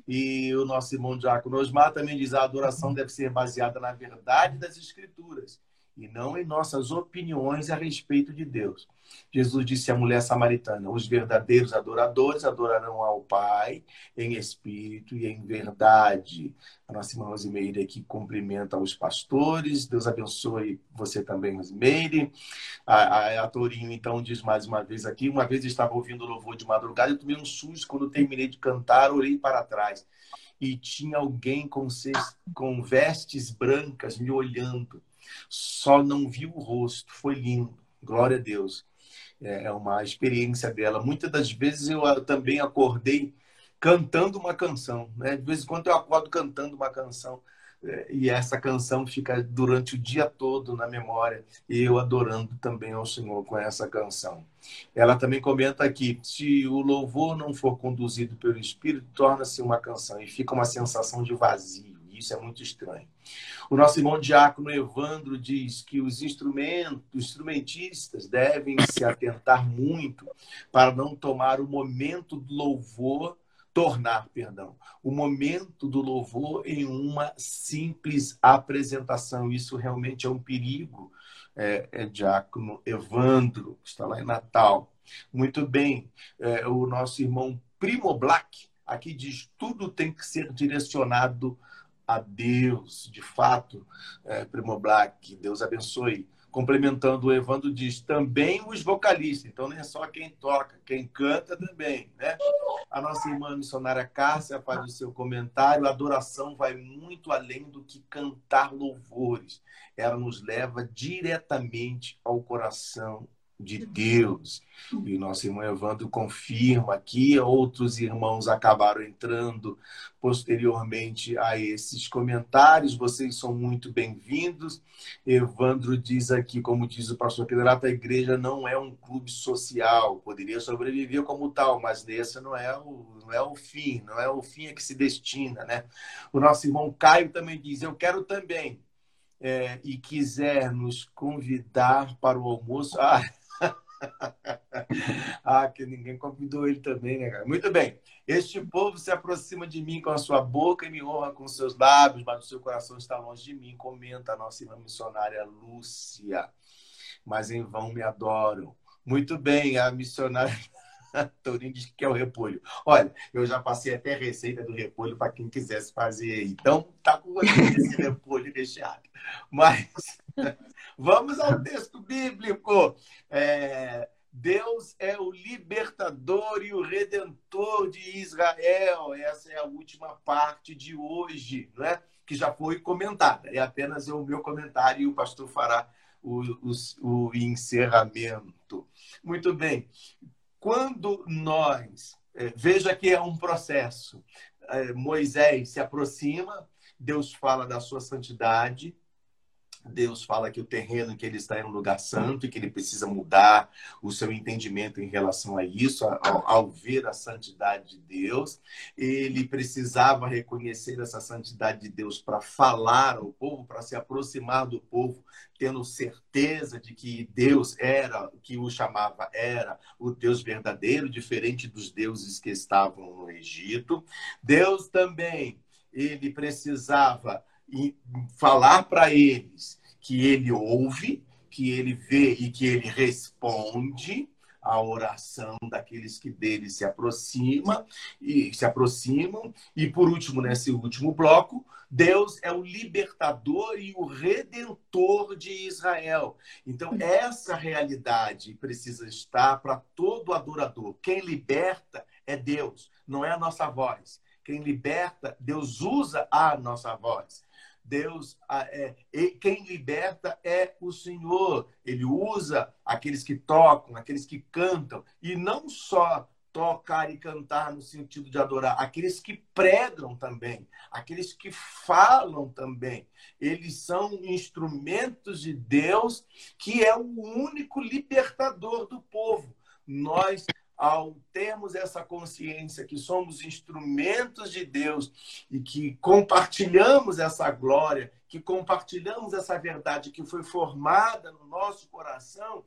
Speaker 1: E o nosso irmão Diácono Osmar também diz: a adoração deve ser baseada na verdade das Escrituras e não em nossas opiniões a respeito de Deus. Jesus disse à mulher samaritana: Os verdadeiros adoradores adorarão ao Pai em espírito e em verdade. A nossa irmã Rosimeire aqui cumprimenta os pastores. Deus abençoe você também, Rosimeire. A, a, a Torinho, então, diz mais uma vez aqui: Uma vez estava ouvindo o louvor de madrugada e tomei um susto quando terminei de cantar, olhei para trás. E tinha alguém com, com vestes brancas me olhando. Só não vi o rosto. Foi lindo. Glória a Deus. É, é uma experiência dela. Muitas das vezes eu também acordei cantando uma canção, né? De vez em quando eu acordo cantando uma canção é, e essa canção fica durante o dia todo na memória e eu adorando também ao Senhor com essa canção. Ela também comenta aqui: se o louvor não for conduzido pelo Espírito, torna-se uma canção e fica uma sensação de vazio. Isso é muito estranho. O nosso irmão diácono Evandro diz que os instrumentistas devem se atentar muito para não tomar o momento do louvor, tornar, perdão, o momento do louvor em uma simples apresentação. Isso realmente é um perigo. É, é diácono Evandro, que está lá em Natal. Muito bem, é, o nosso irmão Primo Black aqui diz tudo tem que ser direcionado a Deus, de fato, é, Primo Black, Deus abençoe. Complementando, o Evandro diz também os vocalistas, então não é só quem toca, quem canta também, né? A nossa irmã missionária Cássia faz o seu comentário: a adoração vai muito além do que cantar louvores, ela nos leva diretamente ao coração de Deus. E o nosso irmão Evandro confirma que outros irmãos acabaram entrando posteriormente a esses comentários. Vocês são muito bem-vindos. Evandro diz aqui, como diz o pastor Pederato, a igreja não é um clube social, poderia sobreviver como tal, mas esse não é o, não é o fim, não é o fim a que se destina, né? O nosso irmão Caio também diz: Eu quero também. É, e quiser nos convidar para o almoço. Ah, ah, que ninguém convidou ele também, né, cara? Muito bem. Este povo se aproxima de mim com a sua boca e me honra com seus lábios, mas o seu coração está longe de mim, comenta a nossa irmã missionária Lúcia. Mas em vão me adoram. Muito bem, a missionária Tourinho diz que é o repolho. Olha, eu já passei até a receita do repolho para quem quisesse fazer. Então, tá com esse repolho recheado. Mas vamos ao texto bíblico. É, Deus é o libertador e o redentor de Israel. Essa é a última parte de hoje, né? que já foi comentada. É apenas o meu comentário e o pastor fará o, o, o encerramento. Muito bem. Quando nós. É, veja que é um processo. É, Moisés se aproxima, Deus fala da sua santidade, Deus fala que o terreno que ele está é um lugar santo e que ele precisa mudar o seu entendimento em relação a isso, ao, ao, ver a santidade de Deus. Ele precisava reconhecer essa santidade de Deus para falar ao povo, para se aproximar do povo, tendo certeza de que Deus era, o que o chamava era o Deus verdadeiro, diferente dos deuses que estavam no Egito. Deus também, ele precisava falar para eles que ele ouve, que ele vê e que ele responde a oração daqueles que dele se aproxima e se aproximam e por último nesse último bloco Deus é o libertador e o redentor de Israel. Então essa realidade precisa estar para todo adorador. Quem liberta é Deus, não é a nossa voz. Quem liberta, Deus usa a nossa voz. Deus, é, quem liberta é o Senhor. Ele usa aqueles que tocam, aqueles que cantam, e não só tocar e cantar no sentido de adorar, aqueles que pregam também, aqueles que falam também. Eles são instrumentos de Deus, que é o único libertador do povo. Nós ao termos essa consciência que somos instrumentos de Deus e que compartilhamos essa glória, que compartilhamos essa verdade que foi formada no nosso coração,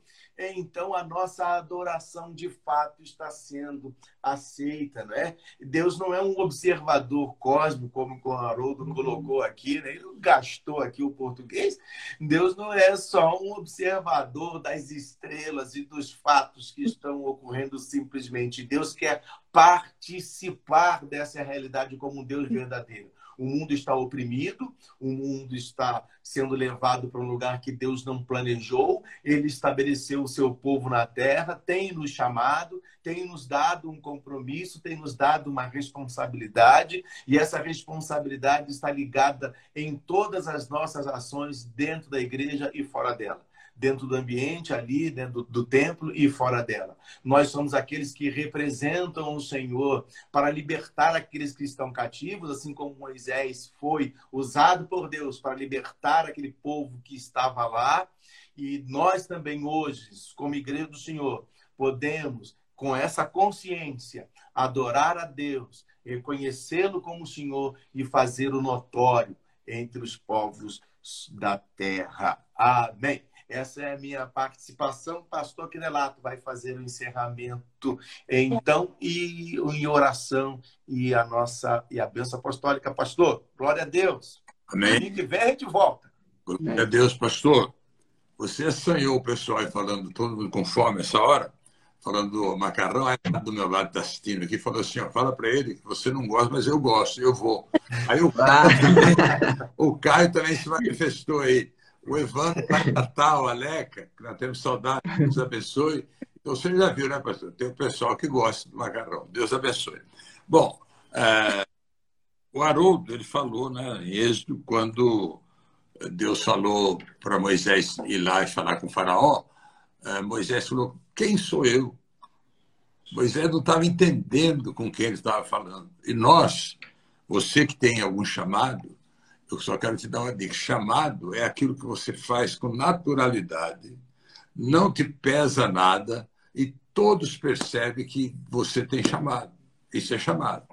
Speaker 1: então a nossa adoração de fato está sendo aceita, não é? Deus não é um observador cósmico, como o Haroldo colocou aqui, né? ele gastou aqui o português. Deus não é só um observador das estrelas e dos fatos que estão ocorrendo simplesmente. Deus quer participar dessa realidade como um Deus verdadeiro. O mundo está oprimido, o mundo está sendo levado para um lugar que Deus não planejou. Ele estabeleceu o seu povo na terra, tem nos chamado, tem nos dado um compromisso, tem nos dado uma responsabilidade, e essa responsabilidade está ligada em todas as nossas ações dentro da igreja e fora dela dentro do ambiente ali, dentro do templo e fora dela. Nós somos aqueles que representam o Senhor para libertar aqueles que estão cativos, assim como Moisés foi usado por Deus para libertar aquele povo que estava lá. E nós também hoje, como igreja do Senhor, podemos com essa consciência adorar a Deus, reconhecê-lo como Senhor e fazer o notório entre os povos da terra. Amém. Essa é a minha participação. Pastor Quinelato vai fazer o encerramento, então, e em oração e a nossa e a bênção apostólica. Pastor, glória a Deus.
Speaker 2: Amém.
Speaker 1: que vem, a gente volta.
Speaker 2: Glória a Deus, pastor. Você assanhou o pessoal aí falando, todo mundo com fome essa hora, falando do macarrão, aí tá do meu lado está assistindo aqui, falou assim, ó, fala para ele que você não gosta, mas eu gosto, eu vou. Aí o Caio, o Caio também se manifestou aí o Evandro Natal, a Leca, que nós temos saudade, Deus abençoe. Então, você já viu, né, pastor? Tem o pessoal que gosta do macarrão. Deus abençoe. Bom, é, o Haroldo, ele falou né, em Êxodo, quando Deus falou para Moisés ir lá e falar com o faraó, é, Moisés falou, quem sou eu? Moisés não estava entendendo com quem ele estava falando. E nós, você que tem algum chamado, eu só quero te dar uma dica. Chamado é aquilo que você faz com naturalidade, não te pesa nada e todos percebem que você tem chamado. Isso é chamado.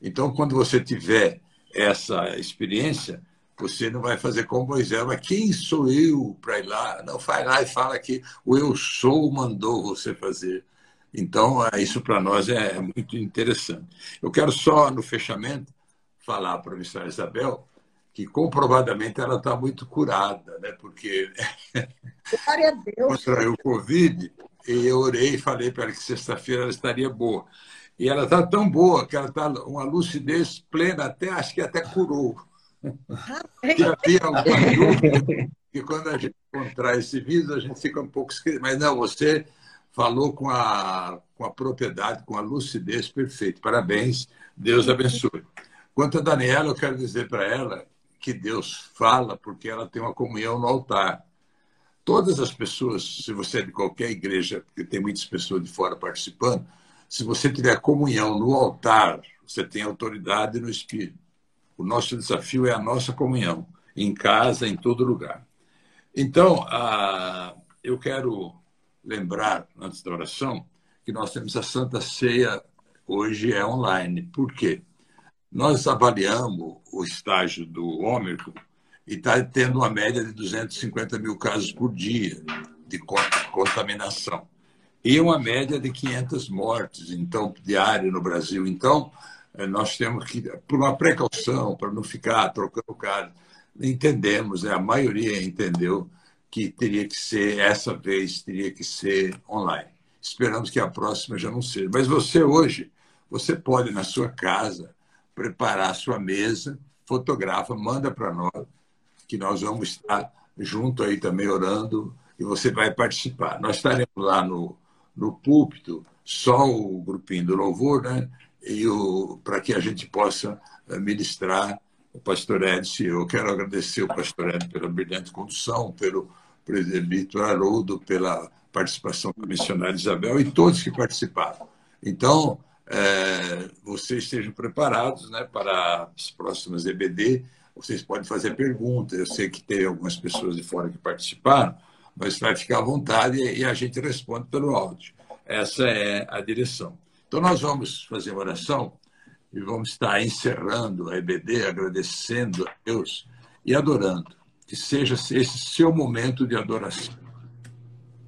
Speaker 2: Então, quando você tiver essa experiência, você não vai fazer como Moisés, mas quem sou eu para ir lá? Não, vai lá e fala que o eu sou mandou você fazer. Então, é, isso para nós é muito interessante. Eu quero só, no fechamento, falar para a missionária Isabel que comprovadamente ela está muito curada, né? porque
Speaker 4: Glória a Deus.
Speaker 2: contraiu o Covid e eu orei e falei para ela que sexta-feira ela estaria boa. E ela está tão boa que ela está uma lucidez plena, até acho que até curou. que havia alguma dúvida que quando a gente contrai esse vírus, a gente fica um pouco esquecido. Mas não, você falou com a, com a propriedade, com a lucidez perfeita. Parabéns, Deus abençoe. Quanto a Daniela, eu quero dizer para ela que Deus fala porque ela tem uma comunhão no altar. Todas as pessoas, se você é de qualquer igreja, porque tem muitas pessoas de fora participando, se você tiver comunhão no altar, você tem autoridade no Espírito. O nosso desafio é a nossa comunhão, em casa, em todo lugar. Então, eu quero lembrar, antes da oração, que nós temos a Santa Ceia hoje é online. Por quê? Nós avaliamos o estágio do Ômicron e está tendo uma média de 250 mil casos por dia de contaminação. E uma média de 500 mortes então diário no Brasil. Então, eh, nós temos que, por uma precaução, para não ficar trocando casos, entendemos, né? a maioria entendeu que teria que ser, essa vez, teria que ser online. Esperamos que a próxima já não seja. Mas você hoje, você pode, na sua casa, preparar a sua mesa, fotografa, manda para nós, que nós vamos estar junto aí também orando e você vai participar. Nós estaremos lá no, no púlpito, só o grupinho do louvor, né? E para que a gente possa eh, ministrar o pastor Edson. Eu quero agradecer o pastor Edson pela brilhante condução, pelo presbítero Haroldo, pela participação da missionária Isabel e todos que participaram. Então, é, vocês estejam preparados né, para as próximas EBD. Vocês podem fazer perguntas. Eu sei que tem algumas pessoas de fora que participaram, mas vai ficar à vontade e a gente responde pelo áudio. Essa é a direção. Então, nós vamos fazer uma oração e vamos estar encerrando a EBD, agradecendo a Deus e adorando. Que seja esse seu momento de adoração.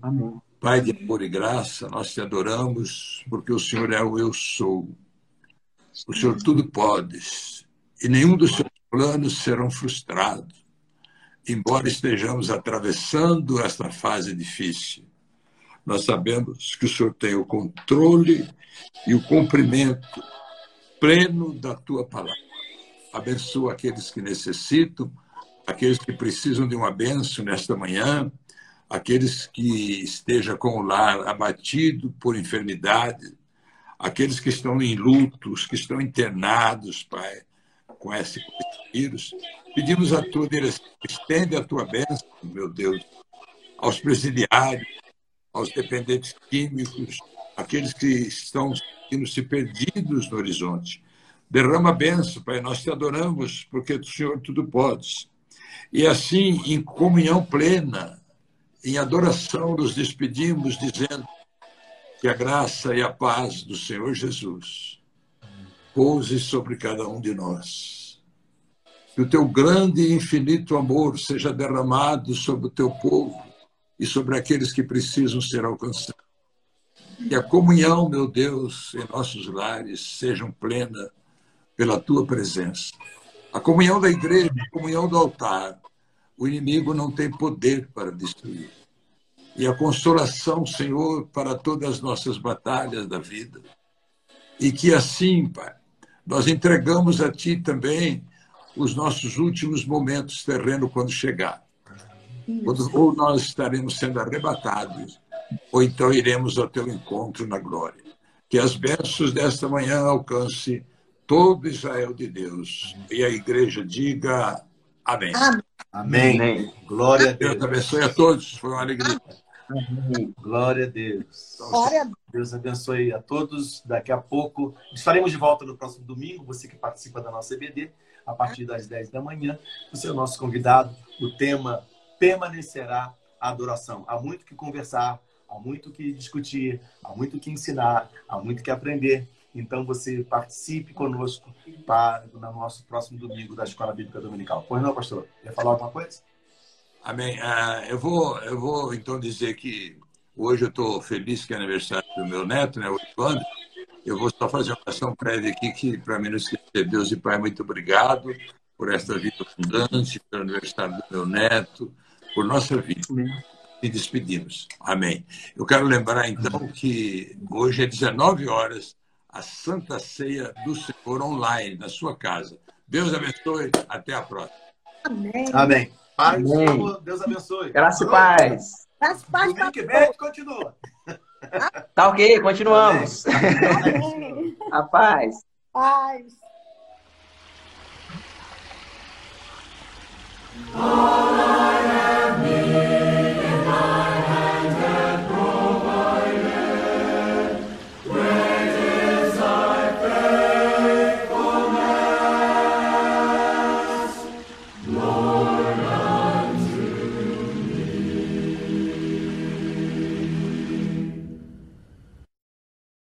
Speaker 3: Amém.
Speaker 2: Pai de amor e graça, nós te adoramos porque o Senhor é o eu sou. O Senhor tudo podes e nenhum dos seus planos serão frustrados, embora estejamos atravessando esta fase difícil. Nós sabemos que o Senhor tem o controle e o cumprimento pleno da tua palavra. Abençoa aqueles que necessitam, aqueles que precisam de uma benção nesta manhã, aqueles que estejam com o lar abatido por enfermidade, aqueles que estão em lutos, que estão internados, Pai, com esse vírus. Pedimos a tua direção, estende a tua bênção, meu Deus, aos presidiários, aos dependentes químicos, aqueles que estão sentindo-se perdidos no horizonte. Derrama a bênção, Pai, nós te adoramos, porque do Senhor tudo podes. E assim, em comunhão plena, em adoração, nos despedimos, dizendo que a graça e a paz do Senhor Jesus pouse sobre cada um de nós. Que o teu grande e infinito amor seja derramado sobre o teu povo e sobre aqueles que precisam ser alcançados. Que a comunhão, meu Deus, em nossos lares sejam plena pela tua presença. A comunhão da igreja, a comunhão do altar, o inimigo não tem poder para destruir. E a consolação, Senhor, para todas as nossas batalhas da vida. E que assim, Pai, nós entregamos a Ti também os nossos últimos momentos terreno quando chegar. Quando, ou nós estaremos sendo arrebatados, ou então iremos ao Teu encontro na glória. Que as bênçãos desta manhã alcance todo Israel de Deus. E a igreja diga amém.
Speaker 1: Amém. Amém. amém. Glória a Deus.
Speaker 2: Deus abençoe a todos. Foi uma alegria.
Speaker 1: Amém. Glória a Deus. Glória a Deus. Deus abençoe a todos. Daqui a pouco estaremos de volta no próximo domingo. Você que participa da nossa EBD, a partir das 10 da manhã. Você é o nosso convidado. O tema permanecerá a adoração. Há muito que conversar, há muito que discutir, há muito que ensinar, há muito que aprender. Então você participe conosco para no nosso próximo domingo da Escola Bíblica Dominical. Pois não, pastor? Quer falar alguma coisa?
Speaker 2: Amém. Ah, eu, vou, eu vou então dizer que hoje eu estou feliz que é aniversário do meu neto, né, o Evandro. Eu vou só fazer uma oração prévia aqui, que para mim não esquecer. Deus e Pai, muito obrigado por esta vida abundante, pelo aniversário do meu neto, por nossa vida. E despedimos. Amém. Eu quero lembrar, então, que hoje é 19 horas, a Santa Ceia do Senhor online, na sua casa. Deus abençoe. Até a próxima.
Speaker 1: Amém. Amém. Paz, Amém. Deus abençoe.
Speaker 3: Graça e paz.
Speaker 4: Graça e paz.
Speaker 1: Domingo que vem, continua.
Speaker 3: Tá ok, continuamos. Amém. A paz.
Speaker 4: Paz.